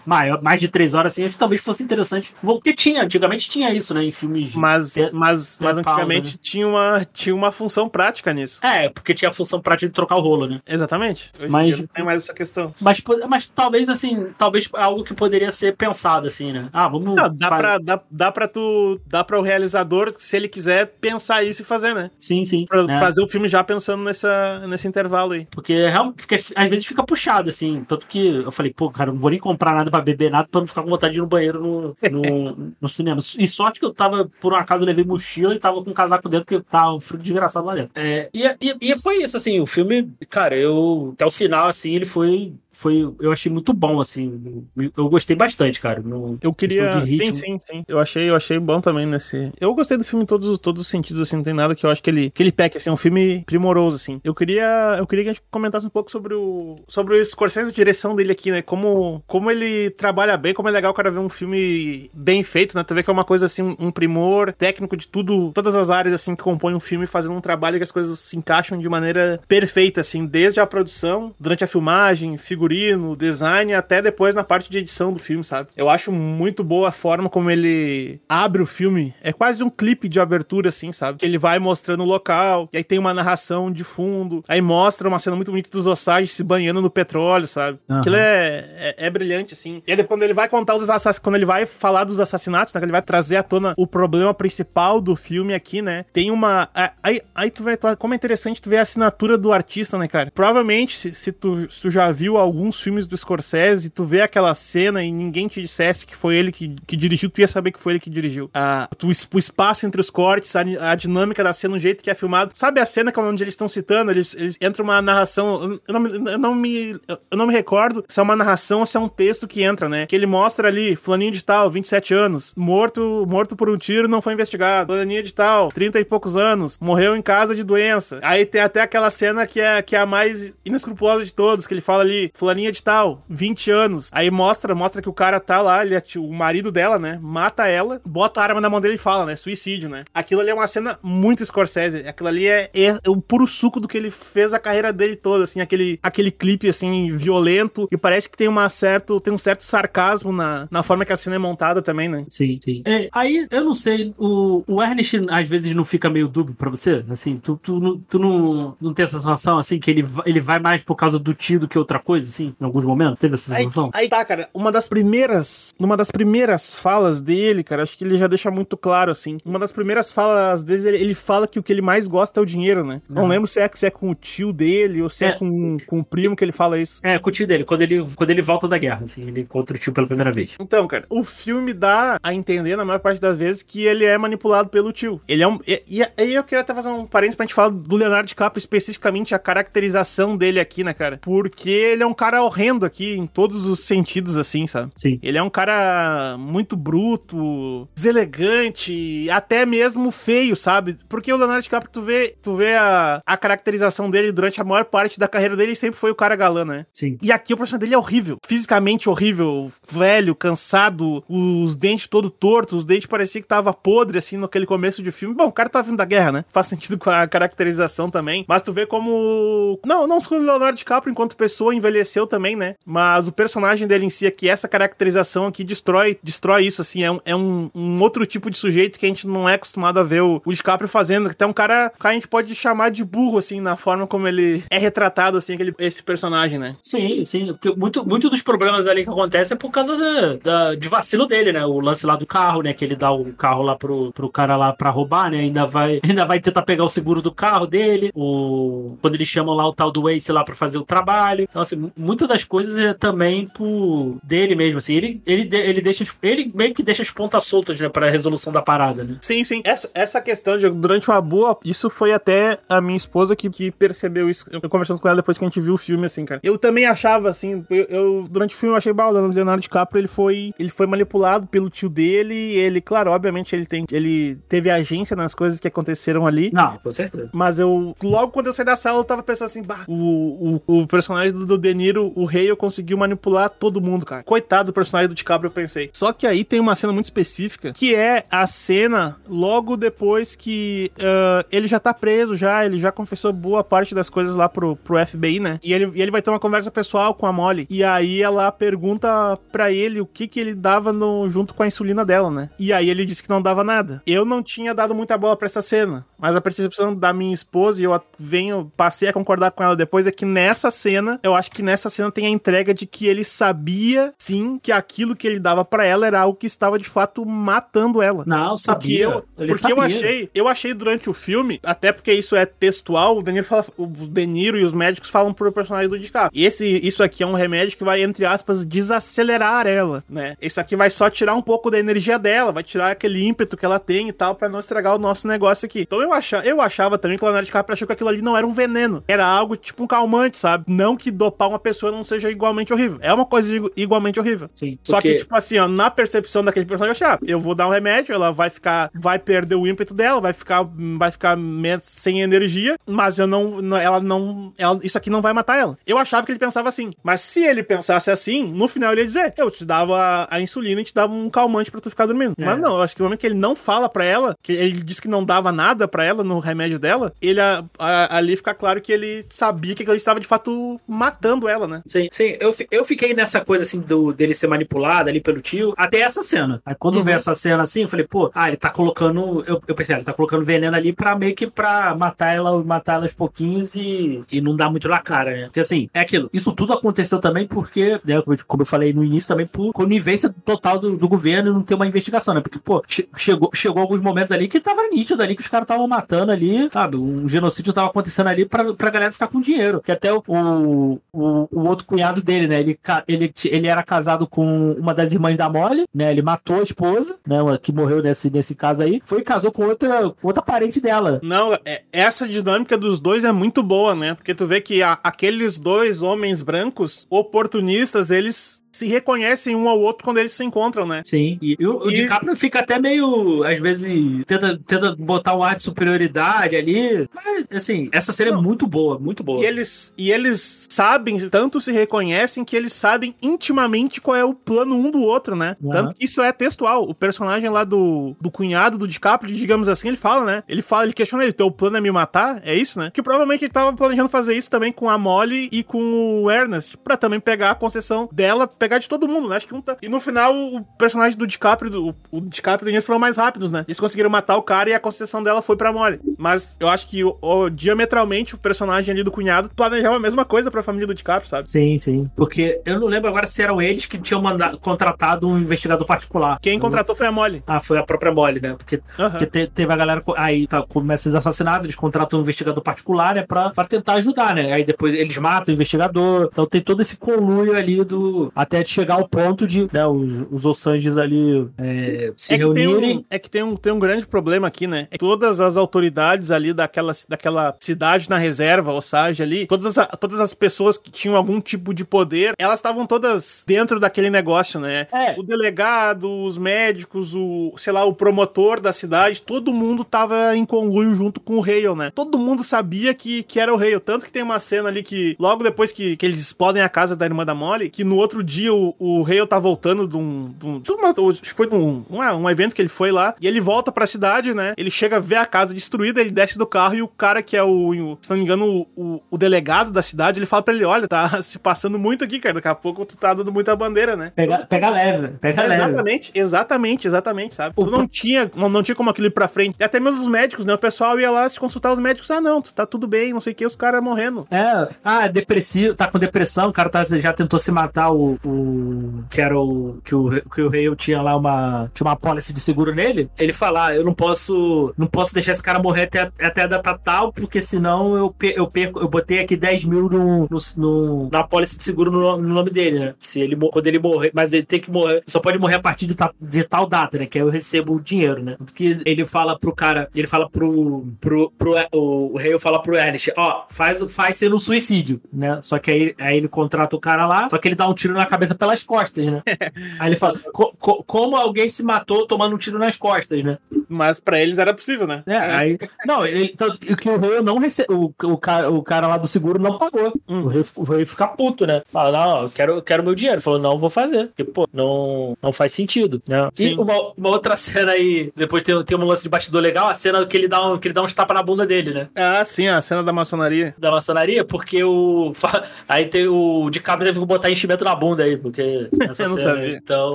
maior, mais de três horas assim, acho que talvez fosse interessante. Porque tinha, antigamente tinha isso, né? Em filmes. Mas, ter- mas, ter mas pausa, antigamente né? tinha, uma, tinha uma função prática nisso. É, porque tinha a função prática de trocar o rolo, né? Exatamente. Hoje Mas- não tem mais essa questão. Mas, mas talvez, assim, talvez algo que poderia ser pensado, assim, né? Ah, vamos. Não, dá, pra, dá, dá pra tu. Dá pra o realizador, se ele quiser, pensar isso e fazer, né? Sim, sim. Pra né? fazer o filme já pensando nessa, nesse intervalo aí. Porque realmente, às vezes fica puxado, assim. Tanto que eu falei, pô, cara, eu não vou nem comprar nada pra beber nada pra não ficar com vontade de ir no banheiro no, no, no cinema. E sorte que eu tava, por um acaso, eu levei mochila e tava com um casaco dentro, porque tava um frio desgraçado lá dentro. É, e, e, e foi isso, assim, o filme, cara, eu. Até o final, assim, ele foi. Foi, eu achei muito bom, assim. Eu gostei bastante, cara. No, Eu queria. Sim, sim, sim. Eu achei, eu achei bom também nesse. Eu gostei desse filme em todos, todos os sentidos, assim, não tem nada que eu acho que ele, que ele peque, assim, é um filme primoroso, assim. Eu queria. Eu queria que a gente comentasse um pouco sobre o. Sobre o Scorsese, a direção dele aqui, né? Como, como ele trabalha bem, como é legal o cara ver um filme bem feito, né? Tu vê que é uma coisa assim, um primor técnico de tudo, todas as áreas assim que compõem um filme, fazendo um trabalho que as coisas se encaixam de maneira perfeita, assim, desde a produção, durante a filmagem, figurino, design, até depois na parte de edição do filme, sabe? Eu acho muito boa a forma como ele abre o filme. É quase um clipe de abertura, assim, sabe? Que ele vai mostrando o local, e aí tem uma narração de fundo, aí mostra uma cena muito bonita dos Osage se banhando no petróleo, sabe? Aham. Aquilo é, é, é brilhante, assim. E aí, quando ele vai contar os assassinatos, quando ele vai falar dos assassinatos, né? Que ele vai trazer à tona o problema principal do filme aqui, né? Tem uma. Aí, aí tu tu- como é interessante tu ver a assinatura do artista, né, cara? Provavelmente, se, se tu, se tu já viu alguns filmes do Scorsese, tu vê aquela cena e ninguém te dissesse que foi ele que, que dirigiu, tu ia saber que foi ele que dirigiu. Ah, tu, o espaço entre os cortes, a, a dinâmica da cena, o jeito que é filmado. Sabe a cena que é onde eles estão citando? Eles, eles entra uma narração. Eu não, eu não me. Eu não me recordo se é uma narração ou se é um texto que entra, né? Que ele mostra ali, fulaninho de tal, 27 anos, morto, morto por um tiro, não foi investigado. Fulaninho de tal, 30 e poucos anos, morreu em casa de doença. Aí tem até aquela cena que é, que é a mais inescrupulosa de todos, que ele fala ali, fulaninha de tal, 20 anos. Aí mostra, mostra que o cara tá lá, ele é o marido dela, né? Mata ela, bota a arma na mão dele e fala, né? Suicídio, né? Aquilo ali é uma cena muito Scorsese. Aquilo ali é, é o puro suco do que ele fez a carreira dele toda, assim, aquele, aquele clipe, assim, violento. E parece que tem uma certo, tem um certo sarcasmo na, na forma que a cena é montada também, né? Sim, sim. É, aí, eu não sei, o, o Ernest às vezes não fica meio dúbio pra você? Assim, tu, tu, não- tu não, não tem essa sensação, assim, que ele, ele vai mais por causa do tio do que outra coisa, assim, em alguns momentos? Teve essa Aí, sensação? aí tá, cara. Uma das primeiras. Numa das primeiras falas dele, cara, acho que ele já deixa muito claro, assim. Uma das primeiras falas dele, ele, ele fala que o que ele mais gosta é o dinheiro, né? Não Uhum. lembro se é, se é com o tio dele ou se é, É. com, com o primo que ele fala isso. É, com o tio dele, quando ele, quando ele volta da guerra, assim, ele encontra o tio pela primeira vez. Então, cara, o filme dá a entender, na maior parte das vezes, que ele é manipulado pelo tio. Ele é um. E, e aí eu queria até fazer um parênteses pra gente falar do Leonardo DiCaprio, especificamente a caracterização dele aqui, né, cara? Porque ele é um cara horrendo aqui, em todos os sentidos, assim, sabe? Sim. Ele é um cara muito bruto, deselegante, até mesmo feio, sabe? Porque o Leonardo DiCaprio, tu vê, tu vê a, a caracterização dele durante a maior parte da carreira dele, ele sempre foi o cara galã, né? Sim. E aqui o personagem dele é horrível. Fisicamente horrível, velho, cansado, os dentes todo tortos, os dentes parecia que tava podre, assim, naquele começo de filme. Bom, o cara tá vindo da guerra, né? Faz sentido com a caracterização também. Mas tu vê como. Não, não só o Leonardo DiCaprio enquanto pessoa envelheceu também, né? Mas o personagem dele em si aqui, essa caracterização aqui destrói, destrói isso, assim. É, um, é um, um outro tipo de sujeito que a gente não é acostumado a ver o, o DiCaprio fazendo. Até um cara que a gente pode chamar de burro, assim, na forma como ele é retratado, assim, aquele, esse personagem, né? Sim, sim. Porque muito, muito dos problemas ali que acontecem é por causa da, da- de vacilo dele, né? O lance lá do carro, né? Que ele dá o carro lá pro, pro cara lá pra roubar, né? Ainda vai, ainda vai tentar pegar o seguro do carro dele. O, quando eles chamam lá o tal do Ace lá pra fazer o trabalho. Então, assim, muitas das coisas é também por dele mesmo, assim. Ele, ele, ele deixa, ele meio que deixa as pontas soltas, né? Pra resolução da parada, né? Sim, sim. Essa, essa questão de durante uma boa. Isso foi até a minha esposa que, que percebeu isso. Eu conversando com ela depois que a gente viu o filme, assim, cara. Eu também achava, assim, eu, eu durante o filme eu achei balando. O Leonardo DiCaprio, ele foi, ele foi manipulado pelo tio dele. Ele, claro, obviamente, ele tem, ele teve agência nas coisas que aconteceram ali. Não, com certeza. Mas eu, logo quando eu saí da sala, eu tava pensando assim, bah, o, o, o personagem do, do O rei, eu conseguiu manipular todo mundo, cara. Coitado do personagem do DiCaprio, eu pensei. Só que aí tem uma cena muito específica, que é a cena logo depois que uh, ele já tá preso, já, ele já confessou boa parte das coisas lá pro, pro FBI, né? E ele, e ele vai ter uma conversa pessoal com a Molly. E aí ela pergunta pra ele o que que ele dava no, junto com a insulina dela, né? E aí ele disse que não dava nada. Eu não tinha dado muita bola pra essa cena, mas a percepção da minha esposa, e eu venho, passei a concordar com ela depois, é que nessa cena, eu acho que nessa cena tem a entrega de que ele sabia, sim, que aquilo que ele dava para ela era algo que estava de fato matando ela. Não, sabia. Porque, eu, ele porque sabia. eu achei, eu achei durante o filme, até porque isso é textual, o Deniro, fala, o Deniro e os médicos falam pro personagem do DiCaprio. E esse, isso aqui é um remédio que vai, entre aspas, desacelerar ela, né? Isso aqui vai só tirar um pouco da energia dela, vai tirar aquele ímpeto que ela tem e tal, para não estragar o nosso negócio aqui. Então eu, achava, eu achava também que o Leonardo DiCaprio achou que aquilo ali não era um veneno. Era algo tipo um calmante, sabe? Não que dopar uma pessoa não seja igualmente horrível. É uma coisa igualmente horrível. Sim. Só porque- que, tipo assim, ó, na percepção daquele personagem, eu achei, ah, eu vou dar um remédio, ela vai ficar, vai perder o ímpeto dela, vai ficar, vai ficar sem energia, mas eu não, ela não, ela- isso aqui não vai matar ela. Eu achava que ele pensava assim, mas se ele pensasse assim, no final ele ia dizer, eu te dava a, a insulina e te dava um calmante pra tu ficar dormindo. É. Mas não, eu acho que no momento que ele não fala pra ela, que ele disse que não dava nada pra ela no remédio dela, ele a- a- ali fica claro que ele sabia que ele estava de fato matando ela, né? Sim, sim. Eu, eu fiquei nessa coisa assim do, dele ser manipulado ali pelo tio, até essa cena. Aí quando Uhum. vê essa cena assim, eu falei, pô, ah, ele tá colocando. Eu, eu pensei, ah, ele tá colocando veneno ali pra meio que pra matar ela, matar ela aos pouquinhos e, e não dar muito na cara, né? Porque assim, é aquilo. Isso tudo aconteceu também porque, né, como eu- como eu falei no início, também por conivência total do, do governo e não ter uma investigação, né? Porque, pô, che- chegou, chegou alguns momentos ali que tava nítido ali que os caras estavam matando ali, sabe? Um genocídio tava acontecendo ali pra, pra galera ficar com dinheiro. Que até o, o, o, o outro cunhado dele, né? Ele, ele, ele era casado com uma das irmãs da Molly, né? Ele matou a esposa, né? Que morreu nesse, nesse caso aí. Foi e casou com outra, outra parente dela. Não, é- essa dinâmica dos dois é muito boa, né? Porque tu vê que a- aqueles dois homens brancos oportunistas, eles se reconhecem um ao outro quando eles se encontram, né? Sim. E, e o, o E- DiCaprio fica até meio, às vezes, tenta, tenta botar um ar de superioridade ali. Mas, assim, essa cena Não. é muito boa, muito boa. E eles, e eles sabem, tanto se reconhecem que eles sabem intimamente qual é o plano um do outro, né? Aham. Tanto que isso é textual. O personagem lá do, do cunhado do DiCaprio, digamos assim, ele fala, né? Ele fala, ele questiona ele, teu plano é me matar? É isso, né? Que provavelmente ele tava planejando fazer isso também com a Molly e com o Ernest, pra também pegar a concessão dela, pegar de todo mundo, né? Acho que um tá... E no final, o personagem do DiCaprio, o DiCaprio e o foram mais rápidos, né? Eles conseguiram matar o cara e a concessão dela foi pra Molly. Mas eu acho que o, o- diametralmente o personagem ali do cunhado planejava a mesma coisa pra família do DiCaprio, sabe? Sim, sim. Porque eu não lembro agora se eram eles que tinham mandado, contratado um investigador particular. Quem contratou foi a Molly. Ah, foi a própria Molly, né? Porque, porque te- teve a galera. Aí tá, começa os assassinatos, eles contratam um investigador particular, né? Pra, pra tentar ajudar, né? Aí depois eles matam o investigador. Então tem todo esse conluio ali do. Até de chegar ao ponto de né, os, os Ossanges ali é, se É reunirem. um, é que tem um, tem um grande problema aqui, né? É que todas as autoridades ali daquela, daquela cidade na reserva, Osage ali, todas as, todas as pessoas que tinham algum tipo de poder, elas estavam todas dentro daquele negócio, né? É. O delegado, os médicos, o, sei lá, o promotor da cidade, todo mundo tava em conluio junto com o Hale, né? Todo mundo sabia que, que era o Hale. Tanto que tem uma cena ali que, logo depois que, que eles explodem a casa da irmã da Molly, que no outro dia o, o Hale tá voltando de um. De um, de uma- foi de um, um, um evento que ele foi lá, e ele volta pra cidade, né? Ele chega a ver a casa destruída, ele desce do carro e o cara que é o, se não me engano, o, o, delegado da cidade, ele fala pra ele: olha, tá se passando muito aqui, cara. Daqui a pouco tu tá dando muita bandeira, né? Pega, pega leve, pega leve. Exatamente, exatamente, exatamente, sabe? Tu não tinha, não, não tinha como aquilo ir pra frente. E até mesmo os médicos, né? O pessoal ia lá se consultar os médicos. Ah, não, tá tudo bem, não sei o que, os caras morrendo. É, ah, depressivo, tá com depressão, o cara tá- já tentou se matar, o, o, o que era o que o que o rei tinha lá uma tinha uma pólice de seguro nele, ele fala: ah, "Eu não posso não posso deixar esse cara morrer até, até a data tal, porque senão eu, eu perco eu botei aqui 10 mil no, no, no- na pólice de seguro no, no nome dele, né? Se ele quando ele morrer, mas ele tem que morrer, só pode morrer a partir de, ta- de tal data, né? Que aí eu recebo o dinheiro, né? Porque ele fala pro cara, ele fala pro pro, pro o, o rei fala pro Ernest, ó, faz faz sendo um suicídio, né? Só que aí, aí ele contrata o cara lá, só que ele dá um tiro na cabeça pelas costas, né? Aí ele fala, "Co- co- como alguém se matou tomando um tiro nas costas, né? Mas pra eles era possível, né? É, aí. Não, ele, tanto que o rei não recebeu. O, o, cara, o cara lá do seguro não pagou. O, rei, o rei fica puto, né? Fala, não, eu quero, eu quero meu dinheiro. Falou, não, vou fazer. Porque, pô, não, não faz sentido, né? E uma, uma outra cena aí, depois tem, tem um lance de bastidor legal, a cena que ele dá um, que ele dá uns tapas na bunda dele, né? Ah, sim, a cena da maçonaria. Da maçonaria, porque o. Aí tem o. De cabo teve que botar enchimento na bunda aí, porque. Essa Eu não cena, sabia. Então.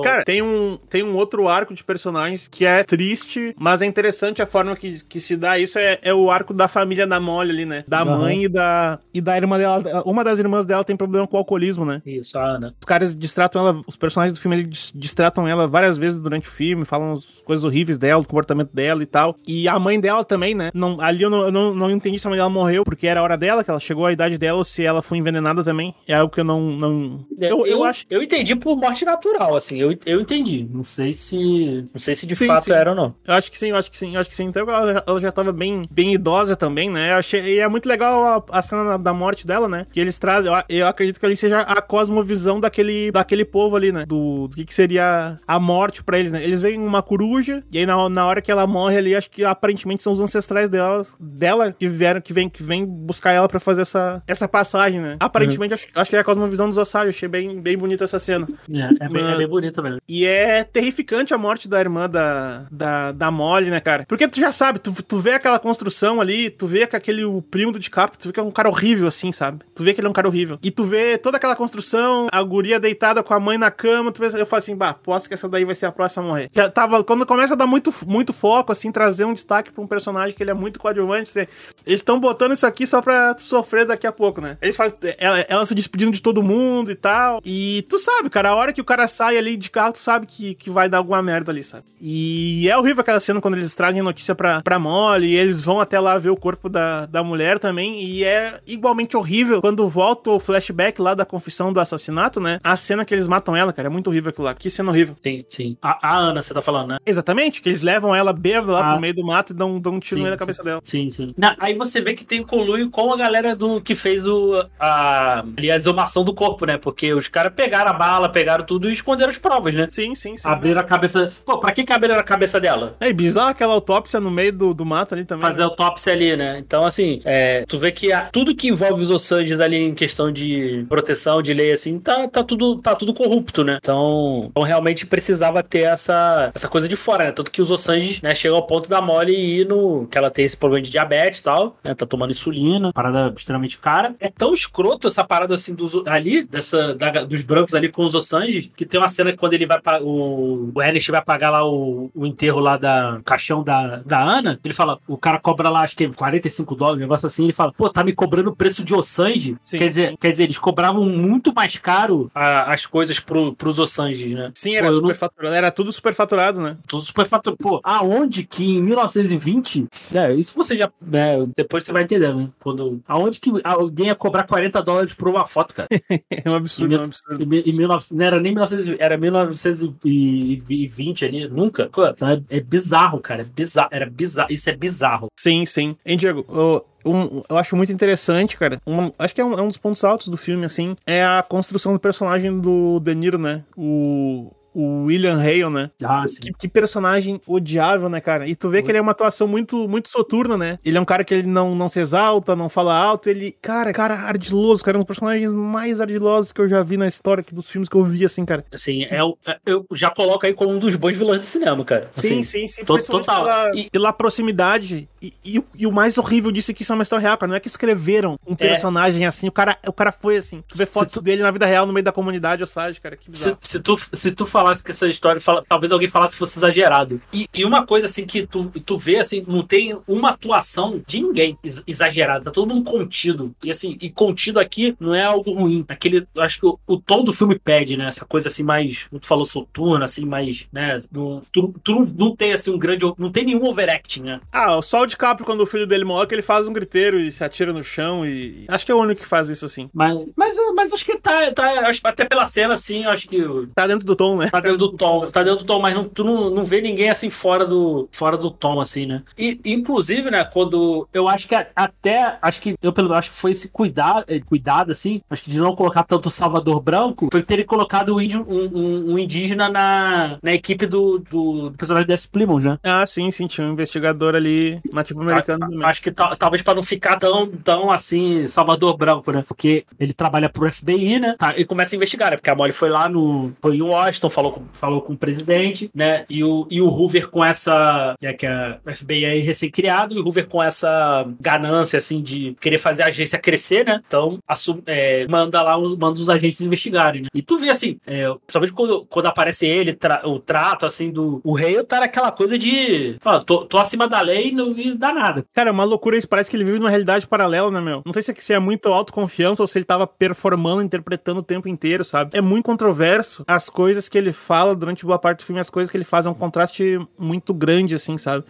Cara, tem um, tem um outro arco de personagens que é triste, mas é interessante a forma que, que se dá isso. É, é o arco da família da Molly ali, né? Da Aham. mãe e da, e da irmã dela. Uma das irmãs dela tem problema com o alcoolismo, né? Isso, a Ana. Os caras distratam ela, os personagens do filme eles distratam ela várias vezes durante o filme, falam as coisas horríveis dela, do comportamento dela e tal. E a mãe dela também, né? Não, ali eu, não, eu não, não entendi se a mãe dela morreu porque era a hora dela, que ela chegou à idade dela, ou se ela foi envenenada também. É algo que eu não. não... Eu, eu acho. Eu entendi por morte natural, assim. Eu, eu entendi. Não sei se. Não sei se de Sim, fato sim. era ou não. Eu acho que sim, eu acho que sim, eu acho que sim. Então ela, ela já tava bem, bem idosa também, né? Eu achei, e é muito legal a, a cena da- morte dela, né? Que eles trazem, eu, eu acredito que ali seja a cosmovisão daquele, daquele povo ali, né? Do, do que, que seria a morte pra eles, né? Eles veem uma coruja, e aí na, na hora que ela morre ali, acho que aparentemente são os ancestrais dela, dela que vieram, que vem, que vem buscar ela pra fazer essa, essa passagem, né? Aparentemente, acho, acho que é a cosmovisão dos Osage, achei bem, bem bonita essa cena. É, é, bem, Mas- é bem bonito mesmo. E é terrificante a morte da irmã da, da, da Molly, né, cara? Porque tu já sabe, tu, tu vê aquela construção ali, tu vê que aquele o primo do DiCaprio, tu vê que é um cara horrível, assim, sabe? Tu vê que ele é um cara horrível. E tu vê toda aquela construção, a guria deitada com a mãe na cama, tu pensa, eu falo assim, bah, posso que essa daí vai ser a próxima a morrer. Já tava, quando começa a dar muito, muito foco, assim, trazer um destaque pra um personagem que ele é muito coadjuvante, assim, eles estão botando isso aqui só pra sofrer daqui a pouco, né? Eles fazem ela, ela se despedindo de todo mundo e tal. E tu sabe, cara, a hora que o cara sai ali de carro, tu sabe que, que vai dar alguma merda ali, sabe? E é horrível aquela cena quando eles trazem notícia pra, pra Molly e eles vão até lá ver o corpo da, da mulher também. E é igualmente horrível quando volta o flashback lá da confissão do assassinato, né? A cena que eles matam ela, cara, é muito horrível aquilo lá. Que cena horrível. Sim, sim. A, a Ana, você tá falando, né? Exatamente, que eles levam ela bêbada lá Ah. pro meio do mato e dão, dão um tiro Sim, da sim. cabeça dela. Sim, sim. Na- aí você vê que tem conluio com a galera do que fez o, a, ali, a exumação do corpo, né? Porque os caras pegaram a bala, pegaram tudo e esconderam as provas, né? Sim, sim, sim. Abriram a cabeça. Pô, pra que abriram a cabeça dela? É bizarro aquela autópsia no meio do, do mato ali também. Fazer né? autópsia ali, né? Então, assim, é, tu vê que a- tudo que envolve os Ossanges ali em questão de proteção, de lei, assim, tá, tá, tudo, tá tudo corrupto, né? Então, então, realmente precisava ter essa, essa coisa de fora, né? Tanto que os Ossanges, né, chegam ao ponto da Molly ir no. que ela tem esse problema de diabetes e tal, né? Tá tomando insulina, parada extremamente cara. É tão escroto essa parada, assim, dos, ali, dessa, da- dos brancos ali com os Ossanges, que tem uma cena que quando ele vai para o, o Ernest vai pagar lá o, o enterro lá da caixão da, da Ana, ele fala, o cara cobra lá, acho que é 45 dólares, um negócio assim, ele fala, pô, tá me cobrando o preço de Ossange? Sim. Quer dizer, quer dizer, eles cobravam muito mais caro a- as coisas pro, pros Ossanges, né? Sim, era Pô, eu não- superfaturado. Era tudo superfaturado, né? Tudo super fator. Pô, aonde que em 1920. É, isso você já. né, depois você vai entender, né? Quando, aonde que alguém ia cobrar 40 dólares por uma foto, cara? É um absurdo, é um absurdo. Em, em 1900, não era nem 1920, era 1920 ali, nunca. Pô, então é, é bizarro, cara. É bizarro. Era bizarro. Isso é bizarro. Sim, sim. Hein, Diego, eu, um- eu acho muito interessante, cara. Um- acho que é um, é um dos pontos altos do filme, assim. É a construção do personagem do De Niro, né? O. O William Hale, né? Ah, sim. Que, que personagem odiável, né, cara? E tu vê que ele é uma atuação muito, muito soturna, né? Ele é um cara que ele não, não se exalta, não fala alto. Ele, cara, cara ardiloso, cara. É um dos personagens mais ardilosos que eu já vi na história aqui dos filmes que eu vi, assim, cara. Assim, é, o- é- eu já coloco aí como um dos bons vilões de cinema, cara. Sim, Assim, sim, sim. principalmente total. Pela, E- pela proximidade. E, e o- e o mais horrível disso é que isso é uma história real, cara. Não é que escreveram um personagem assim. O cara, o cara foi assim. Tu vê fotos tu- dele na vida real no meio da comunidade Osage, cara. Que Se, bizarro. se tu, se tu falar falasse que essa história, fala, talvez alguém falasse que fosse exagerado. E, e, uma coisa assim que tu, tu vê, assim, não tem uma atuação de ninguém exagerada, tá todo mundo contido. E assim, e contido aqui não é algo ruim. Aquele, acho que o, o tom do filme pede, né? Essa coisa assim mais, como tu falou, soturna, assim, mais, né? Não, tu, tu não, não tem assim um grande, não tem nenhum overacting, né? Ah, só o DiCaprio quando o filho dele morre, que ele faz um griteiro e se atira no chão e acho que é o único que faz isso assim. Mas, mas, mas acho que tá, tá acho, até pela cena assim, acho que tá dentro do tom, né? Tá dentro do tom, tá dentro do tom, mas não, tu não, não vê ninguém assim fora do fora do tom assim, né? E inclusive, né, quando eu acho que até acho que eu pelo acho que foi esse cuidado, eh, cuidado assim, acho que de não colocar tanto Salvador branco, foi ter colocado um, índio, um, um, um indígena na, na equipe do, do, do personagem desse Plymouth, né? Ah, sim, sim, tinha um investigador ali nativo americano a, também. Acho que talvez para não ficar tão, tão assim, Salvador branco, né? Porque ele trabalha pro FBI, né? Tá, e começa a investigar, né? Porque a Molly foi lá no. Foi em Washington, falou com, falou com o presidente, né? E o, e o Hoover com essa. Né, que a FBI é recém-criado, e o Hoover com essa ganância, assim, de querer fazer a agência crescer, né? Então, assum, é, manda lá, manda os agentes investigarem, né? E tu vê, assim, é, principalmente quando, quando aparece ele, tra, o trato, assim, do. O rei tá naquela coisa de. Fala, tô, tô acima da lei e não dá nada. Cara, é uma loucura isso. Parece que ele vive numa realidade paralela, né, meu? Não sei se é, se é muito autoconfiança ou se ele tava performando, interpretando o tempo inteiro, sabe? É muito controverso as coisas que ele fala durante boa parte do filme, as coisas que ele faz. É um contraste muito grande, assim, sabe?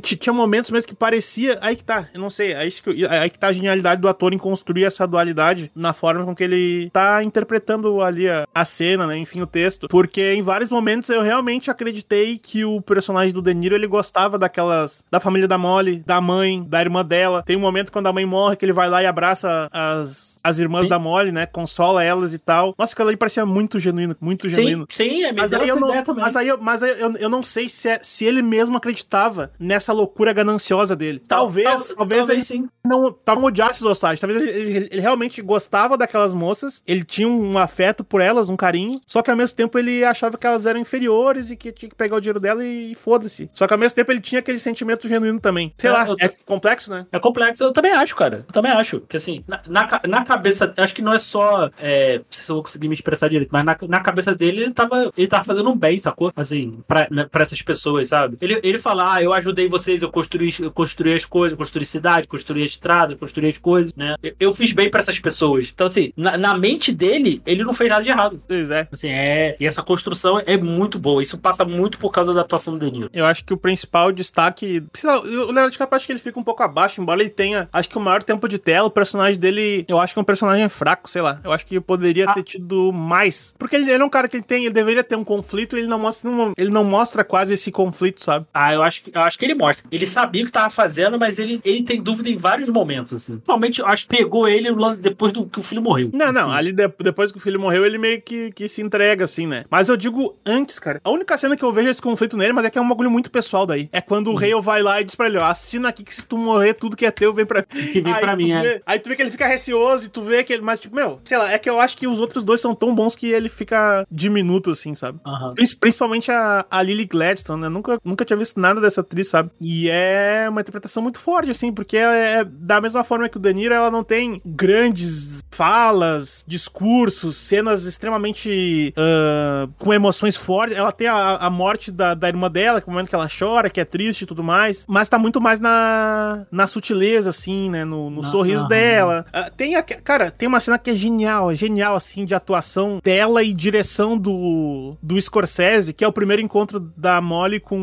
Tinha momentos mesmo que parecia. Aí que tá, eu não sei. Aí que, aí que tá a genialidade do ator em construir essa dualidade na forma com que ele tá interpretando ali a, a cena, né? Enfim, o texto. Porque em vários momentos eu realmente acreditei que o personagem do De Niro ele gostava daquelas. da família da Molly, da mãe, da irmã dela. Tem um momento quando a mãe morre que ele vai lá e abraça as, as irmãs sim. da Molly, né? Consola elas e tal. Nossa, aquilo ali parecia muito genuíno, muito genuíno. Sim, sim é mas aí eu não. Mas aí, eu, mas aí eu, eu não sei se, é, se ele mesmo acreditava nessa essa loucura gananciosa dele. Talvez, talvez, talvez ele sim. não, não odiasse os Osage. Talvez ele, ele, ele, realmente gostava daquelas moças, ele tinha um afeto por elas, um carinho, só que ao mesmo tempo ele achava que elas eram inferiores e que tinha que pegar o dinheiro dela e, e foda-se. Só que ao mesmo tempo ele tinha aquele sentimento genuíno também. Sei é, lá, eu, é complexo, né? É complexo. Eu também acho, cara. Eu também acho. Que assim, na, na, na cabeça, acho que não é só. É, se eu vou conseguir me expressar direito, mas na, na cabeça dele ele tava, ele tava fazendo um bem, sacou? Assim, pra, né, pra essas pessoas, sabe? Ele, ele fala, ah, eu ajudei vocês, eu construí construir, construir as coisas, construir cidade, construir estrada, construir as coisas, né? Eu, eu fiz bem para essas pessoas. Então, assim, na, na, mente dele, ele não fez nada de errado. Pois é. Assim, é. E essa construção é muito boa. Isso passa muito por causa da atuação do Denil. Eu acho que o principal destaque. O Leonardo DiCaprio acho que ele fica um pouco abaixo, embora ele tenha, acho que o maior tempo de tela, o personagem dele, eu acho que é um personagem fraco, sei lá. Eu acho que poderia ah. ter tido mais. Porque ele, ele, é um cara que ele tem, ele deveria ter um conflito, ele não mostra, ele não mostra quase esse conflito, sabe? Ah, eu acho, eu acho que ele mostra. Ele sabia o que tava fazendo, mas ele, ele tem dúvida em vários momentos, assim. Principalmente, acho que pegou ele depois do que o filho morreu. Não, assim. não, ali de, depois que o filho morreu, ele meio que, que se entrega, assim, né? Mas eu digo antes, cara. A única cena que eu vejo esse conflito nele, mas é que é um bagulho muito pessoal daí. É quando o rei vai lá e diz pra ele, ó, assina aqui que se tu morrer, tudo que é teu vem pra mim. Que vem aí pra mim, é. vê, Aí tu vê que ele fica receoso e tu vê que ele. Mas, tipo, meu, sei lá, é que eu acho que os outros dois são tão bons que ele fica diminuto, assim, sabe? Uhum. Principalmente a, a Lily Gladstone, né? Nunca, nunca tinha visto nada dessa atriz, sabe? E é uma interpretação muito forte, assim, porque é, é da mesma forma que o Danilo, ela não tem grandes falas, discursos, cenas extremamente uh, com emoções fortes. Ela tem a, a morte da, da irmã dela, que é o momento que ela chora, que é triste e tudo mais, mas tá muito mais na, na sutileza, assim, né? No, no sorriso dela. Uh, tem a, cara, tem uma cena que é genial, é genial, assim, de atuação dela e direção do, do Scorsese, que é o primeiro encontro da Molly com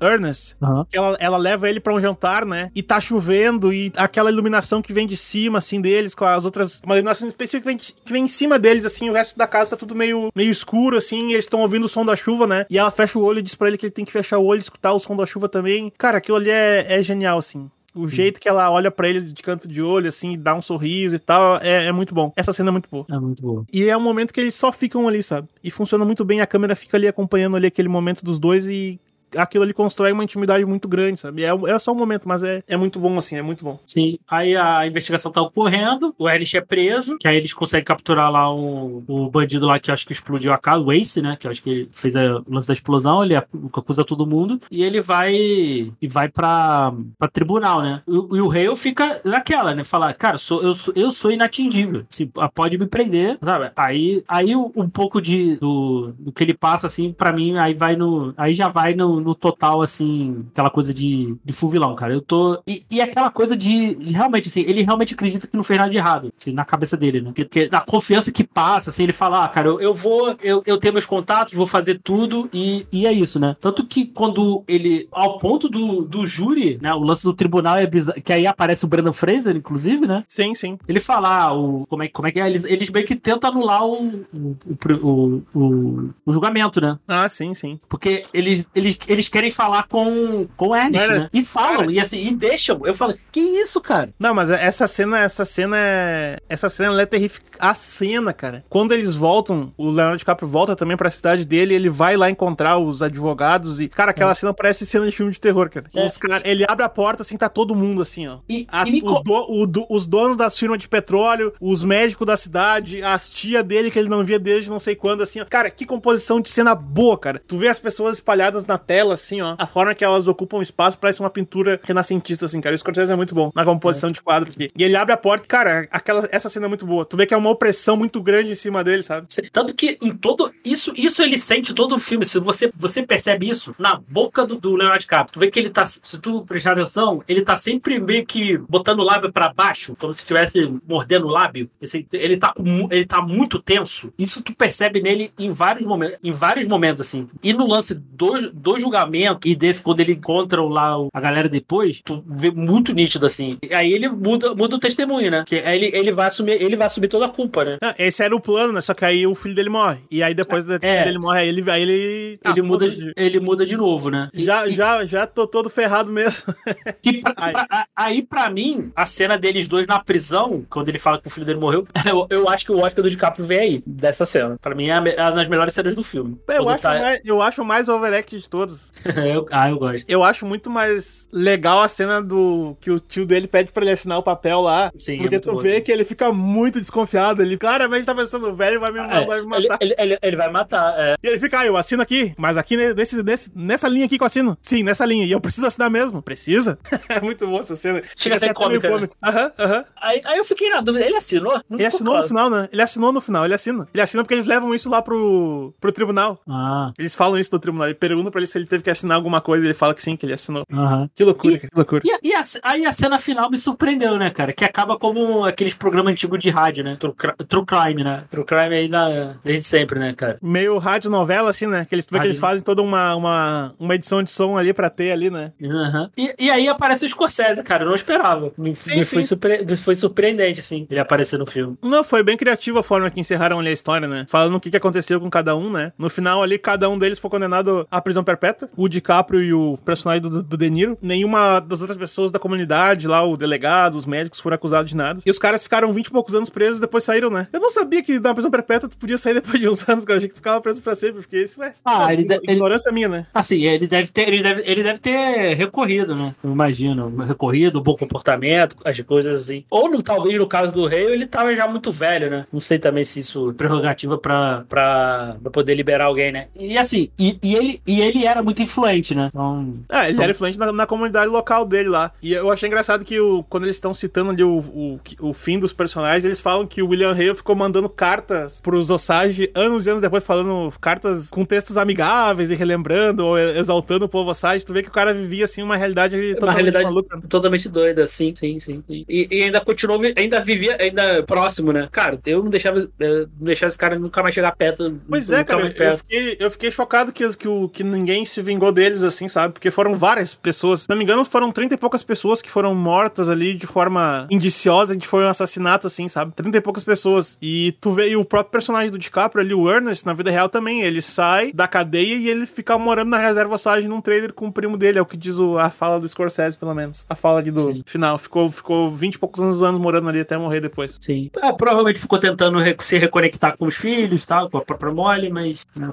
o Ernest. Uhum. Ela, ela leva ele para um jantar, né? E tá chovendo e aquela iluminação que vem de cima, assim, deles, com as outras. Uma iluminação específica que vem, que vem em cima deles, assim, o resto da casa tá tudo meio, meio escuro, assim, e eles estão ouvindo o som da chuva, né? E ela fecha o olho e diz pra ele que ele tem que fechar o olho e escutar o som da chuva também. Cara, aquilo ali é, é genial, assim. O jeito que ela olha para ele de canto de olho, assim, dá um sorriso e tal, é, é, muito bom. Essa cena é muito boa. É muito boa. E é um momento que eles só ficam ali, sabe? E funciona muito bem, a câmera fica ali acompanhando ali aquele momento dos dois e aquilo ali constrói uma intimidade muito grande, sabe? É, é só um momento, mas é, é muito bom, assim, é muito bom. Sim. Aí a investigação tá ocorrendo, o Erlich é preso, que aí eles conseguem capturar lá o, o bandido lá que acho que explodiu a casa, o Ace, né? Que acho que fez o lance da explosão, ele acusa todo mundo, e ele vai e vai pra, pra tribunal, né? E, e o Hale fica naquela, né? Falar, cara, sou, eu, sou, eu sou inatingível. Se, pode me prender, sabe? Aí, aí um pouco de, do, do que ele passa, assim, pra mim, aí vai no. Aí já vai no, no total, assim, aquela coisa de, de full vilão, cara. Eu tô. E, e aquela coisa de, de, realmente, assim, ele realmente acredita que não fez nada de errado, assim, na cabeça dele, né? Porque, a confiança que passa, assim, ele fala, ah, cara, eu, eu vou, eu, eu tenho meus contatos, vou fazer tudo e, e é isso, né? Tanto que quando ele, ao ponto do, do júri, né? O lance do tribunal é bizarro, que aí aparece o Brandon Fraser, inclusive, né? Sim, sim. Ele fala, ah, o, como, é, como é que é? Eles, eles meio que tentam anular o, o, o, o, o julgamento, né? Ah, sim, sim. Porque eles, eles, eles querem falar com, com o Ernest, né? E falam, e assim, e deixam. Eu falo, que isso, cara? Não, mas essa cena, essa cena é. Essa cena é terrífica. A cena, cara. Quando eles voltam, o Leonardo DiCaprio volta também pra cidade dele, ele vai lá encontrar os advogados e, cara, aquela é. cena parece cena de filme de terror, cara. É. Os cara, ele abre a porta assim, tá todo mundo assim, ó. E, a, e os, do, o, do, os donos das firmas de petróleo, os médicos da cidade, as tia dele que ele não via desde não sei quando, assim, ó. Cara, que composição de cena boa, cara. Tu vê as pessoas espalhadas na tela, assim, ó. A forma que elas ocupam espaço parece uma pintura renascentista, assim, cara. O Scorsese é muito bom na composição é. de quadro aqui. E ele abre a porta, cara, aquela, essa cena é muito boa. Tu vê que é uma opressão muito grande em cima dele, sabe? Tanto que em todo. Isso, isso ele sente todo o filme. Se você, você percebe isso na boca do, do Leonardo DiCaprio, tu vê que ele tá. Se tu prestar atenção, ele tá sempre meio que botando o lábio para baixo, como se estivesse mordendo o lábio. Ele tá, com, ele tá muito tenso. Isso tu percebe nele em vários momentos, em vários momentos, assim. E no lance do, do julgamento e desse, quando ele encontra lá a galera depois, tu vê muito nítido, assim. E aí ele muda, muda o testemunho, né? Que aí ele, ele, vai assumir, ele vai assumir toda a culpa, né? Esse era o plano, né? Só que aí o filho dele morre. E aí depois é. dele morre, aí ele. Aí ele, ah, ele, muda, ele muda de novo, né? Já, e, já, já tô todo ferrado mesmo. Que pra, aí. Pra, aí, pra mim, a cena deles dois na prisão, quando ele fala que o filho dele morreu, eu, eu acho que o Oscar do DiCaprio vem aí, dessa cena. Pra mim é uma das melhores cenas do filme. Eu acho, tá... mais, eu acho mais overact de todos. eu, ah, eu gosto. Eu acho muito mais legal a cena do que o tio dele pede pra ele assinar o papel lá. Sim, porque é tu bom. vê que ele fica muito desconfiado. Ele claramente tá pensando, o velho vai me, é, vai me matar. Ele, ele, ele, vai matar, é. E ele fica, ah, eu assino aqui, mas aqui nesse, nesse, nessa linha aqui que eu assino. Sim, nessa linha. E eu preciso assinar mesmo. Precisa? é muito boa essa cena. Chega a ser cômica. Né? Aham, aham. Aí, aí eu fiquei na dúvida, ele assinou? Não ele assinou claro. no final, né? Ele assinou no final, ele assina. Ele assina porque eles levam isso lá pro, pro tribunal. Ah. Eles falam isso no tribunal. Ele pergunta pra ele se ele teve que assinar alguma coisa. Ele fala que sim, que ele assinou. Uhum. Que loucura, e, que loucura. E, e a, aí a cena final me surpreendeu, né, cara? Que acaba como aqueles programas antigos de rádio, né? True, True Crime, né? True Crime aí na, desde sempre, né, cara? Meio rádio novela, assim, né? Que eles, que eles fazem toda uma, uma, uma edição de som ali pra ter ali, né? Uhum. E, e aí aparece o Scorsese, cara. Eu não esperava. Me, sim, me sim. Foi, surpre... foi surpreendente, assim, ele aparecer no filme. Não, foi bem criativa a forma que encerraram ali a história, né? Falando o que, que aconteceu com cada um, né? No final ali, cada um deles foi condenado à prisão perpétua. O DiCaprio e o personagem do, do De Niro. Nenhuma das outras pessoas da comunidade lá, o delegado, os médicos, foram acusados de nada. E os caras ficaram 20 e poucos anos presos e depois saíram, né? Eu não sabia que da prisão perpétua tu podia sair depois de uns anos, cara. Eu achei que tu ficava preso pra sempre, porque isso, é. Ah, ele deve, ignorância ele... minha, né? Assim, ele deve ter, ele deve, ele deve ter recorrido, né? Eu imagino. Recorrido, bom comportamento, as coisas assim. Ou no, talvez no caso do rei, ele tava já muito velho, né? Não sei também se isso é prerrogativa pra, pra, pra poder liberar alguém, né? E assim, e, e, ele, e ele era muito influente, né? Então, é, ele então... era influente na, na, comunidade local dele lá. E eu achei engraçado que o, quando eles estão citando ali o, o, o fim dos personagens, eles falam que o William Hale ficou mandando cartas pros Osage anos e anos depois, falando cartas com textos amigáveis e relembrando ou exaltando o povo Osage. Tu vê que o cara vivia assim uma realidade totalmente uma realidade maluca. Totalmente doida, sim, sim, sim. E, e ainda continuou, ainda vivia, ainda próximo, né? Cara, eu não deixava, não deixava esse cara nunca mais chegar perto. Pois é, cara, eu fiquei, eu fiquei chocado que, que, o, que ninguém se vingou deles, assim, sabe? Porque foram várias pessoas. Se não me engano, foram 30 e poucas pessoas que foram mortas ali de forma indiciosa, que foi um assassinato, assim, sabe? 30 e poucas pessoas. E tu vê e o próprio personagem do DiCaprio ali, o Ernest, na vida real também, ele sai da cadeia e ele fica morando na reserva Osage num trailer com o primo dele, é o que diz o, a fala do Scorsese, pelo menos. A fala ali do Sim. final. Ficou, ficou 20 e poucos anos, anos morando ali até morrer depois. Sim. É, provavelmente ficou tentando se reconectar com os filhos, tal, com a própria Molly, mas né,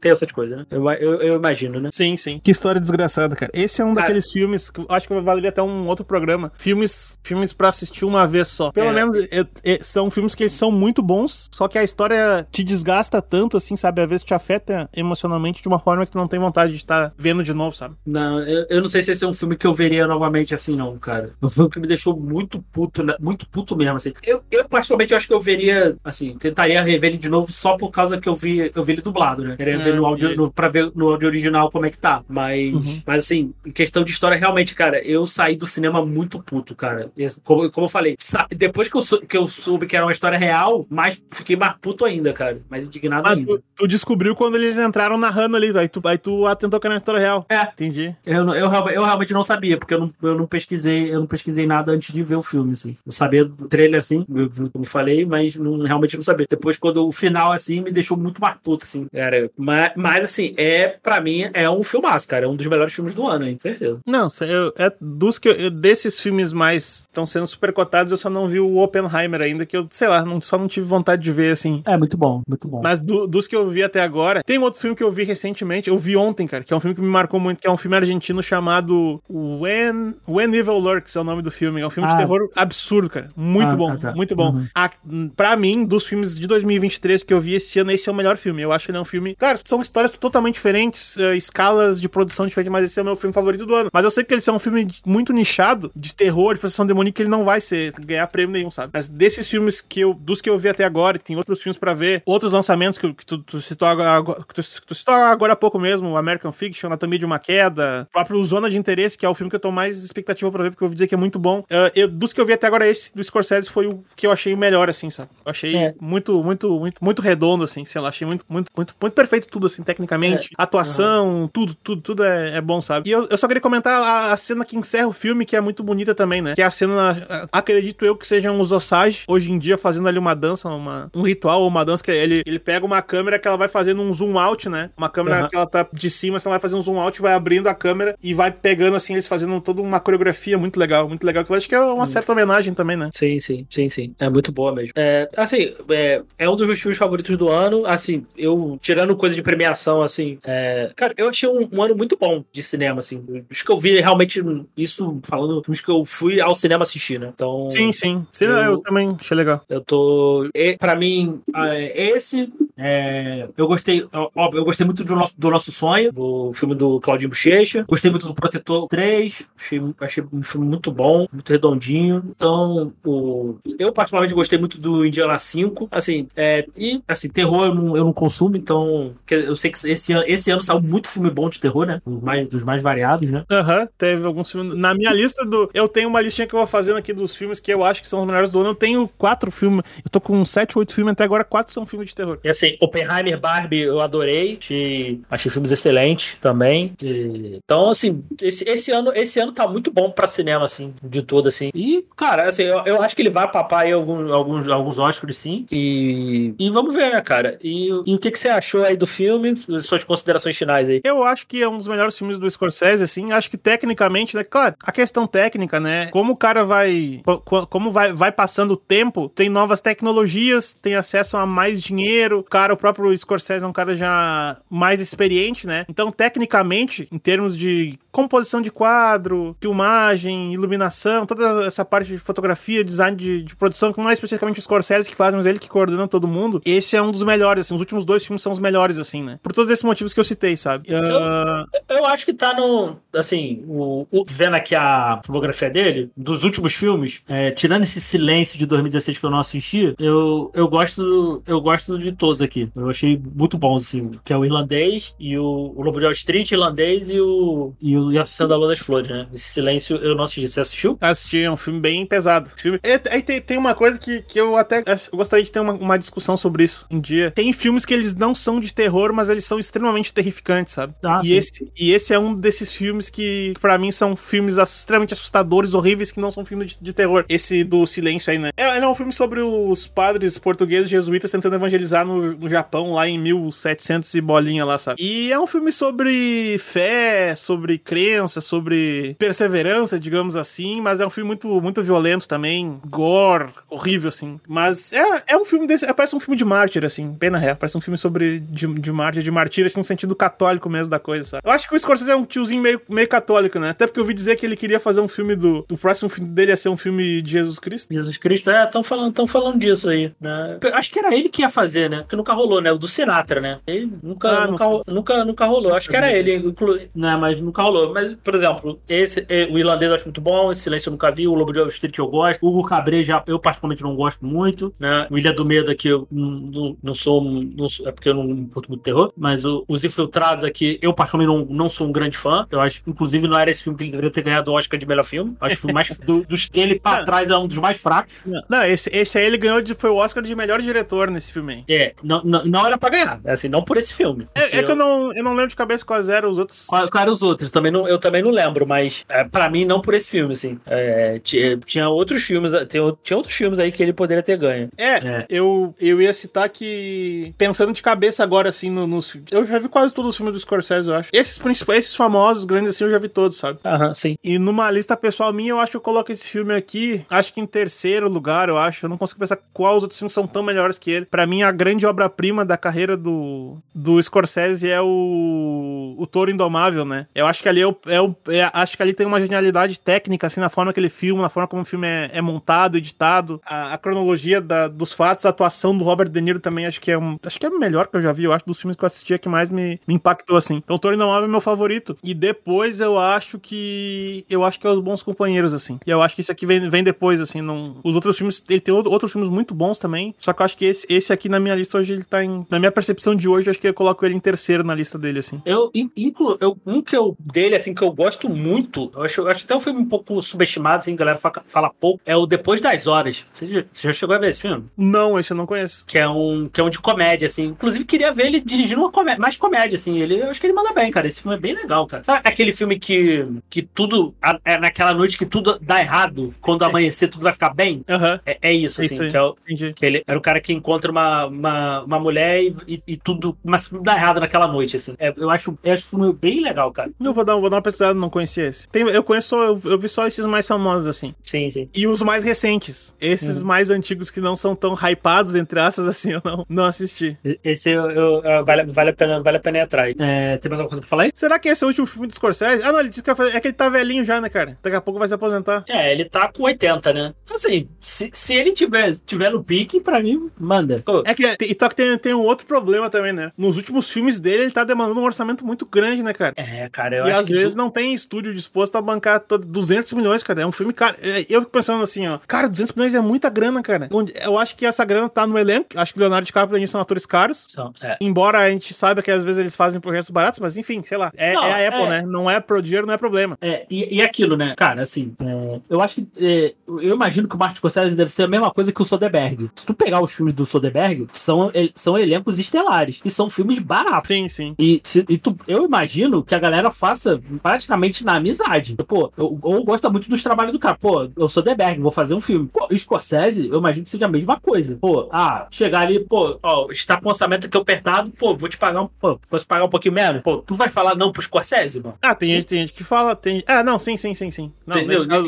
tem essas coisas, né? Eu, eu, eu, imagino. Ano, né? Sim, sim. Que história desgraçada, cara. Esse é um Cara. daqueles filmes que eu acho que valeria até um outro programa. Filmes, filmes para assistir uma vez só. Pelo É. menos é- é- são filmes que eles são muito bons, só que a história te desgasta tanto, assim, sabe? Às vezes te afeta emocionalmente de uma forma que tu não tem vontade de estar vendo de novo, sabe? Não, eu, eu não sei se esse é um filme que eu veria novamente assim, não, cara. Um filme que me deixou muito puto, né? muito puto mesmo, assim. Eu, eu particularmente, acho que eu veria, assim, tentaria rever ele de novo só por causa que eu vi, eu vi ele dublado, né? Queria É, ver no áudio, e- no, pra ver no áudio original como é que tá. Mas, Uhum. mas assim, em questão de história, realmente, cara, eu saí do cinema muito puto, cara. Como, como eu falei, depois que eu, sou- que eu soube que era uma história real, mais, fiquei mais puto ainda, cara. Mais indignado Mas ainda. tu, tu descobriu quando eles entraram narrando ali, aí tu, aí tu atentou que era uma história real. É. Entendi. Eu, eu, realmente- eu realmente não sabia, porque eu não, eu não pesquisei, eu não pesquisei nada antes de ver o filme, assim. Eu sabia do trailer, assim, como falei, mas não, realmente não sabia. Depois, quando o final, assim, me deixou muito mais puto, assim, cara. Mas, mas, assim, é, pra mim, é um filmaço, cara. É um dos melhores filmes do ano, hein, com certeza. Não, eu- é dos que eu- desses filmes mais estão sendo super cotados, eu só não vi o Oppenheimer ainda, que eu, sei lá, não- só não tive vontade de ver, assim. É, muito bom, muito bom. Mas do- dos que eu vi até agora, tem um outro filme que eu vi recentemente, eu vi ontem, cara, que é um filme que me marcou muito, que é um filme argentino chamado When, When Evil Lurks, é o nome do filme. É um filme Ah. de terror absurdo, cara. Muito Ah, bom, ah, tá. muito bom. Uhum. A, pra mim, dos filmes de 2023 que eu vi esse ano, esse é o melhor filme. Eu acho que ele é um filme... Claro, são histórias totalmente diferentes, eh, escalas de produção diferentes, mas esse é o meu filme favorito do ano. Mas eu sei que ele é um filme muito nichado, de terror, de possessão demoníaca, ele não vai ser, ganhar prêmio nenhum, sabe? Mas desses filmes que eu, dos que eu vi até agora, e tem outros filmes pra ver, outros lançamentos que, que tu, tu citou agora, que tu, tu citou agora há pouco mesmo, American Fiction, Anatomia de uma Queda, próprio Zona de Interesse, que é o filme que eu tô mais expectativa pra ver, porque eu ouvi dizer que é muito bom. Eh, eu- dos que eu vi até agora, esse do Scorsese foi o que eu achei melhor, assim, sabe? Eu achei É. muito, muito, muito, muito redondo, assim, sei lá, achei muito, muito, muito, muito perfeito tudo, assim, tecnicamente. Atuação, tudo, tudo, tudo é, é bom, sabe? E eu, eu só queria comentar a, a cena que encerra o filme, que é muito bonita também, né? Que é a cena, acredito eu, que sejam os Osage, hoje em dia, fazendo ali uma dança, uma, um ritual ou uma dança, que ele, ele pega uma câmera que ela vai fazendo um zoom out, né? Uma câmera Aham. que ela tá de cima, você vai fazer um zoom out, vai abrindo a câmera e vai pegando, assim, eles fazendo toda uma coreografia muito legal, muito legal, que eu acho que é uma certa homenagem também, né? Sim, sim, sim, sim. É muito boa mesmo. É, assim, é, é um dos meus filmes favoritos do ano. Assim, eu, tirando coisa de premiação, assim, é, cara, eu achei um, um ano muito bom de cinema, assim. Os que eu vi realmente, isso falando, os que eu fui ao cinema assistir, né? Então. Sim, sim. Sim, eu, Eu- também achei legal. Eu tô. e- Pra mim, é, esse. é, eu gostei. Óbvio, eu gostei muito do nosso, do nosso sonho, do filme do Claudinho Bochecha. Gostei muito do Protetor 3. Achei, achei um filme muito bom, muito redondinho. Então, o, eu particularmente gostei muito do Indiana 5. Assim, é, e assim, terror eu não, eu não consumo, então. Eu sei que esse ano, esse ano saiu muito filme bom de terror, né? Dos mais, dos mais variados, né? Aham, teve alguns filmes. Na minha lista do. Eu tenho uma listinha que eu vou fazendo aqui dos filmes que eu acho que são os melhores do ano. Eu tenho quatro filmes. Eu tô com sete, oito filmes até agora, quatro são filmes de terror. E assim, Oppenheimer, Barbie, eu adorei. Achei, achei filmes excelentes também. E- então, assim, esse, esse ano esse ano tá muito bom pra cinema, assim, de todo, assim. E, cara, assim, eu, eu acho que ele vai papar aí alguns, alguns, alguns Oscars, sim. E, e vamos ver, né, cara? E, e o que, que você achou aí do filme? Suas considerações finais aí. Eu acho que é um dos melhores filmes do Scorsese, assim. Acho que tecnicamente, né? Claro, a questão técnica, né? Como o cara vai. co- Como vai, vai passando o tempo, tem novas tecnologias, tem acesso a mais dinheiro. O cara, o próprio Scorsese é um cara já mais experiente, né? Então, tecnicamente, em termos de composição de quadro, filmagem, iluminação, toda essa parte de fotografia, design de, de produção, que não é especificamente o Scorsese que faz, mas ele que coordena todo mundo. Esse é um dos melhores, assim. Os últimos dois filmes são os melhores, assim, né? Por todos esses motivos que eu citei, sabe? Ah, Eu acho que tá no. Assim, o, o- vendo aqui a filmografia dele, dos últimos filmes, é, tirando esse silêncio de 2016 que eu não assisti, eu, eu gosto eu gosto de todos aqui. Eu achei muito bons, assim, que é o irlandês e o, o Lobo de Wall Street, irlandês e o, e o e Assassino da Lua das Flores, né? Esse silêncio eu não assisti. Você assistiu? Assisti, é um filme bem pesado. Filme... Aí tem, tem uma coisa que, que eu até eu gostaria de ter uma, uma discussão sobre isso um dia. Tem filmes que eles não são de terror, mas eles são extremamente terrificantes, sabe? Ah, e, sim. esse, e esse é um desses filmes que, que para mim, são filmes extremamente assustadores, horríveis, que não são filmes de, de terror. Esse do Silêncio aí, né? É, ele é um filme sobre os padres portugueses jesuítas tentando evangelizar no, no Japão, lá em 1700 e bolinha lá, sabe? E é um filme sobre fé, sobre crença, sobre perseverança, digamos assim, mas é um filme muito, muito violento também, gore, horrível, assim. Mas é, é um filme desse. é, Parece um filme de mártir, assim, bem na real. Parece um filme sobre de, de mártir, de martírio, assim, no sentido católico mesmo da coisa, sabe? Eu acho que o Scorsese é um tiozinho meio, meio católico, né? Até porque eu ouvi dizer que ele queria fazer um filme do. O próximo filme dele ia ser um filme de Jesus Cristo. Jesus Cristo, é, estão falando, tão falando disso aí, né? Acho que era ele que ia fazer, né? Porque nunca rolou, né? O do Sinatra, né? Ele nunca, Ah, nunca, ro- nunca, nunca rolou. Acho que era ele, inclu... né? Mas nunca rolou. Mas, por exemplo, esse, eh, o irlandês eu acho muito bom, esse Silêncio eu nunca vi, o Lobo de Wall Street eu gosto, o Hugo Cabré já, eu particularmente não gosto muito, né? O Ilha do Medo aqui eu não, não, não sou, não é porque eu não curto muito terror, mas o- os Infiltrados aqui, eu particularmente não, não sou um grande fã, eu acho, inclusive não era esse filme que ele deveria ter ganhado o Oscar de melhor filme, acho que mais, do- dos dele pra Ah. trás é um dos mais fracos, Não, não, esse, esse aí ele ganhou de, foi o Oscar de melhor diretor nesse filme aí. É, não, não, não era pra ganhar, assim, não por esse filme. É, é que eu não, eu não lembro de cabeça quais eram os outros. Qual eram os outros? Também não, eu também não lembro, mas é, pra mim, não por esse filme, assim. É, ti- tinha outros filmes, o- tinha outros filmes aí que ele poderia ter ganho. É, É. Eu, eu ia citar que, pensando de cabeça agora, assim, no- nos. Eu já vi quase todos os filmes do Scorsese, eu acho. Esses principais, esses famosos, grandes, assim, eu já vi todos, sabe? Aham, sim. E numa lista pessoal minha, eu acho que eu coloco esse filme aqui, acho que em terceiro lugar, eu acho. Eu não consigo pensar quais os outros filmes são tão melhores que ele. Pra mim, a grande obra-prima da carreira do, do Scorsese é o, o Toro Indomável, né? Eu acho que ali é o, é o- é- acho que ali tem uma genialidade técnica, assim, na forma que ele filma, na forma como o filme é, é montado, editado, a, a cronologia da- dos fatos, a atuação do Robert De Niro também acho que é um, acho que é o melhor que eu já vi, eu acho dos filmes que eu assisti é que mais me, me impactou assim. Então, Toro Indomável é meu favorito. E depois eu acho que eu acho que é os bons companheiros assim. E eu acho que esse aqui vem, vem depois assim, não, os outros filmes, ele tem outro- outros filmes muito bons também, só que eu acho que esse, esse aqui na minha lista hoje ele tá em, na minha percepção de hoje, eu acho que eu coloco ele em terceiro na lista dele assim. Eu in- incluo, eu, um que eu dele, assim, que eu gosto muito, eu acho, eu acho até um filme um pouco subestimado, assim, a galera fala, fala pouco, é o Depois das Horas. Você já, chegou a ver esse filme? Não, esse eu não conheço. Que é um, que é um de comédia, assim. Inclusive, queria ver ele dirigindo uma comédia, mais comédia, assim. Ele, eu acho que ele manda bem, cara. Esse filme é bem legal, cara. Sabe aquele filme que, que tudo, é naquela noite que tudo dá errado, quando amanhecer tudo vai ficar bem? Aham. É, é isso, É assim. isso que é o, Entendi. que ele era o cara que encontra uma, uma, uma mulher e, e, tudo. Mas tudo dá errado naquela noite, assim. É, eu, acho, eu acho o filme bem legal, cara. Eu vou dar, vou dar uma pesquisada, não conhecia esse. Tem, eu conheço, eu, eu vi só esses mais famosos assim. Sim, sim. E os mais recentes. Esses mais antigos que não são tão hypados, entre aspas, assim, eu não, não assisti. Esse eu, eu- eu- vale, vale, a pena, vale a pena ir atrás. É, tem mais alguma coisa pra falar aí? Será que esse é o último filme do Scorsese? Ah, não, ele disse que fazer- é que ele tá velhinho já, né, cara? Daqui a pouco vai se aposentar. É, ele tá com 80, né? Assim, se, se ele tiver, tiver no pique, pra mim, manda. É que, e só que tem, tem um outro problema também, né? Nos últimos filmes dele, ele tá demandando um orçamento muito grande, né, cara? é, cara, eu e acho às vezes tu- não tem estúdio disposto a bancar todo, 200 milhões, cara. É um filme caro. É, Eu fico pensando assim, ó. Cara, 200 milhões é muita grana, cara. Onde- Eu acho que essa grana tá no elenco. Acho que o Leonardo DiCaprio e o Denise são atores caros. São, é. Embora a gente saiba que às vezes eles fazem projetos baratos, mas enfim, sei lá. É, Não, é a Apple, é. né? Não é pro dinheiro, não é problema. É, e, e aquilo, né? Cara, assim, é, eu acho que. é, eu imagino que o Martin Scorsese deve ser a mesma coisa que o Soderbergh. Se tu pegar os filmes do Soderbergh, são, el- são elencos estelares. E são filmes baratos. Sim, sim. E, se- e tu- eu imagino que a galera faça praticamente na amizade. Pô, eu, ou gosta muito dos trabalhos do cara. Pô, eu sou Deberg, vou fazer um filme. Pô, Scorsese, eu imagino que seja a mesma coisa. Pô, ah, chegar ali, pô, ó, está com o orçamento aqui apertado, pô, vou te pagar um, pô, posso pagar um pouquinho menos? Pô, tu vai falar não pro Scorsese, mano? Ah, tem gente, tem gente que fala. Tem... Ah, não, sim, sim, sim, sim. Não,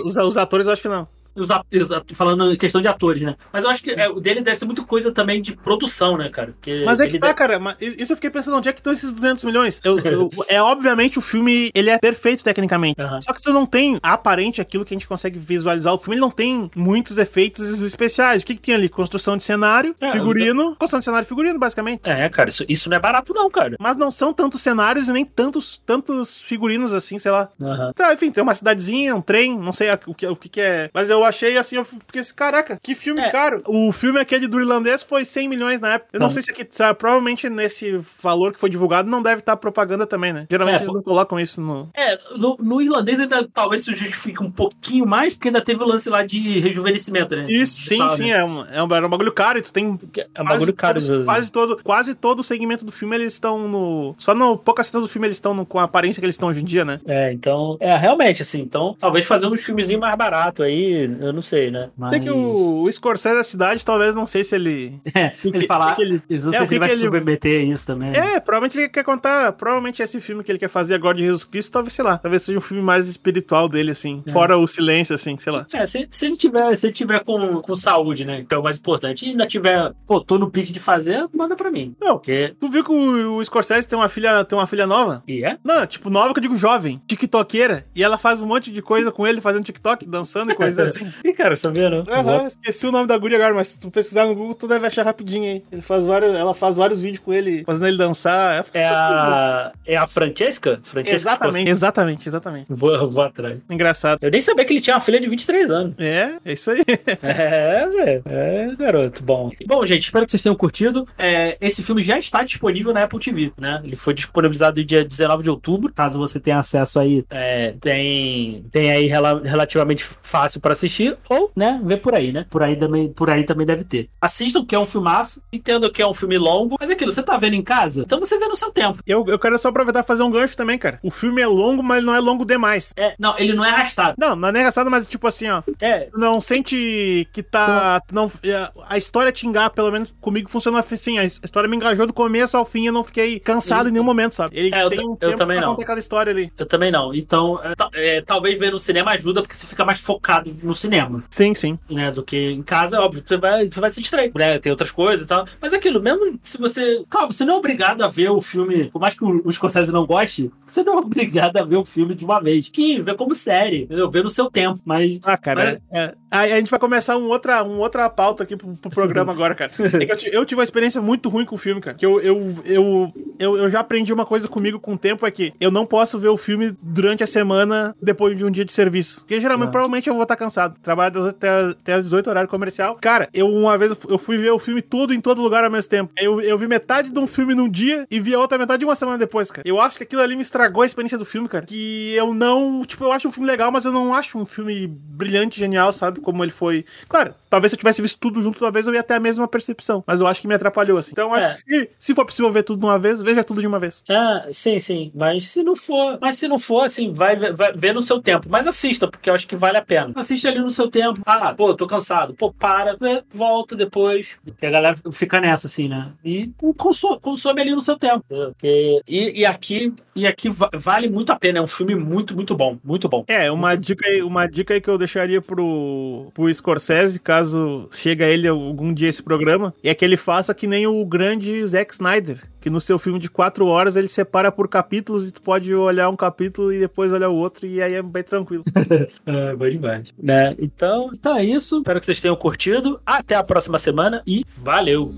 os, os atores eu acho que não. Os falando em questão de atores, né? Mas eu acho que é, o dele deve ser muito coisa também de produção, né, cara? Porque Mas é que tá, deve- cara. mas Isso eu fiquei pensando, onde é que estão esses 200 milhões? Eu- eu- é obviamente o filme, ele é perfeito tecnicamente. Aham. Só que tu não tem, aparente, aquilo que a gente consegue visualizar. O filme ele não tem muitos efeitos especiais. O que, que tem ali? Construção de cenário, É, figurino. Construção de cenário e figurino, basicamente. É, cara, isso, isso não é barato, não, cara. Mas não são tantos cenários e nem tantos, tantos figurinos assim, sei lá. Tá, enfim, tem uma cidadezinha, um trem, não sei o que, o que, que é. Mas eu achei assim, eu fiquei assim, caraca, que filme É. caro. O filme aquele do irlandês foi 100 milhões na época. Eu não Tá. sei se aqui, sabe, provavelmente nesse valor que foi divulgado não deve estar propaganda também, né? Geralmente É, eles não colocam isso no. É, no, no irlandês ainda talvez se justifique um pouquinho mais, porque ainda teve o lance lá de rejuvenescimento, né? Isso, sim, Tal, sim, né? é um, é, um, era um bagulho caro e tu tem. É um bagulho caro. todos- vezes. quase todo, quase todo o segmento do filme eles estão no. Só no poucas cenas do filme eles estão com a aparência que eles estão hoje em dia, né? É, então, é, realmente, assim, então, talvez fazer uns filmezinhos mais barato aí, eu não sei, né? Mas... Tem que o, o Scorsese da cidade, talvez, não sei se ele... É, ele falar, que ele... não sei é, se ele vai se submeter a isso também. É, provavelmente ele quer contar, provavelmente esse filme que ele quer fazer agora de Jesus Cristo, talvez, sei lá, talvez seja um filme mais espiritual dele, assim, é. fora o silêncio, assim, sei lá. É, se, se ele tiver, se ele tiver com, com saúde, né, que é o mais importante, e ainda tiver, pô, tô no pique de fazer, manda pra mim. Não, porque... Tu viu que o, o Scorsese tem uma filha, tem uma filha nova? E é? Não, tipo, nova que eu digo jovem, tiktokeira, e ela faz um monte de coisa com ele, fazendo TikTok, dançando e coisas assim. Ih, cara, sabia não? Uhum, esqueci o nome da guria agora, mas se tu pesquisar no Google, tu deve achar rapidinho aí. Ele faz vários, ela faz vários vídeos com ele, fazendo ele dançar. É, é a, é a Francesca? Francesca exatamente, exatamente, exatamente. Vou, vou atrás. Engraçado. Eu nem sabia que ele tinha uma filha de 23 anos. É, é isso aí. é, velho. É, garoto, bom. Bom, gente, espero que vocês tenham curtido. É, esse filme já está disponível na Apple TV, né? Ele foi disponibilizado dia 19 de outubro. Caso você tenha acesso aí, é, tem, tem aí rela relativamente fácil para assistir. Ou, né, ver por aí, né? Por aí, também, por aí também deve ter. Assistam, que é um filmaço. Entendo que é um filme longo. Mas é aquilo, você tá vendo em casa? Então você vê no seu tempo. Eu, eu quero só aproveitar e fazer um gancho também, cara. O filme é longo, mas não é longo demais. É, não, ele não é arrastado. Não, não é arrastado, mas tipo assim, ó. É. Não sente que tá. Não, é, a história te engaja, pelo menos comigo funciona assim. A história me engajou do começo ao fim. Eu não fiquei cansado ele... em nenhum momento, sabe? Ele é, tem um eu também pra não. contar aquela história ali. Eu também não. Então, é, é, talvez ver no cinema ajuda, porque você fica mais focado no cinema. Sim, sim. Né, do que em casa, óbvio, você vai, você vai se distrair, né? Tem outras coisas e tal. Mas é aquilo, mesmo se você. Claro, você não é obrigado a ver o filme, por mais que o Scorsese não goste, você não é obrigado a ver o filme de uma vez. Que vê como série, entendeu? Vê no seu tempo. Mas. Ah, cara, mas... É, a, a gente vai começar um outra, um outra pauta aqui pro, pro programa agora, cara. É eu, eu, tive uma experiência muito ruim com o filme, cara. Que eu, eu, eu, eu, eu já aprendi uma coisa comigo com o tempo: é que eu não posso ver o filme durante a semana depois de um dia de serviço. Porque geralmente, ah. provavelmente, eu vou estar cansado. Trabalho até, até as 18 horário comercial. Cara, eu uma vez eu fui ver o filme todo em todo lugar ao mesmo tempo. Eu, eu vi metade de um filme num dia e vi a outra metade uma semana depois, cara. Eu acho que aquilo ali me estragou a experiência do filme, cara. Que eu não. Tipo, eu acho um filme legal, mas eu não acho um filme brilhante, genial, sabe? Como ele foi. Claro, talvez se eu tivesse visto tudo junto talvez eu ia ter a mesma percepção. Mas eu acho que me atrapalhou, assim. Então, acho é. que se, se for possível ver tudo de uma vez, veja tudo de uma vez. Ah, sim, sim. Mas se não for. Mas se não for, assim, vai, vai ver no seu tempo. Mas assista, porque eu acho que vale a pena. Assista ali no seu tempo. Ah, pô, tô cansado. Pô, para, né? volta depois. Porque a galera fica nessa, assim, né? E consome, consome ali no seu tempo. Porque, e, e aqui, e aqui vale muito a pena. É um filme muito, muito bom. Muito bom. É, uma dica aí, uma dica aí que eu deixaria pro, pro Scorsese, caso chegue a ele algum dia esse programa, é que ele faça que nem o grande Zack Snyder que no seu filme de quatro horas ele separa por capítulos e tu pode olhar um capítulo e depois olhar o outro e aí é bem tranquilo. é, bom demais. Né? Então, então é isso. Espero que vocês tenham curtido. Até a próxima semana e valeu!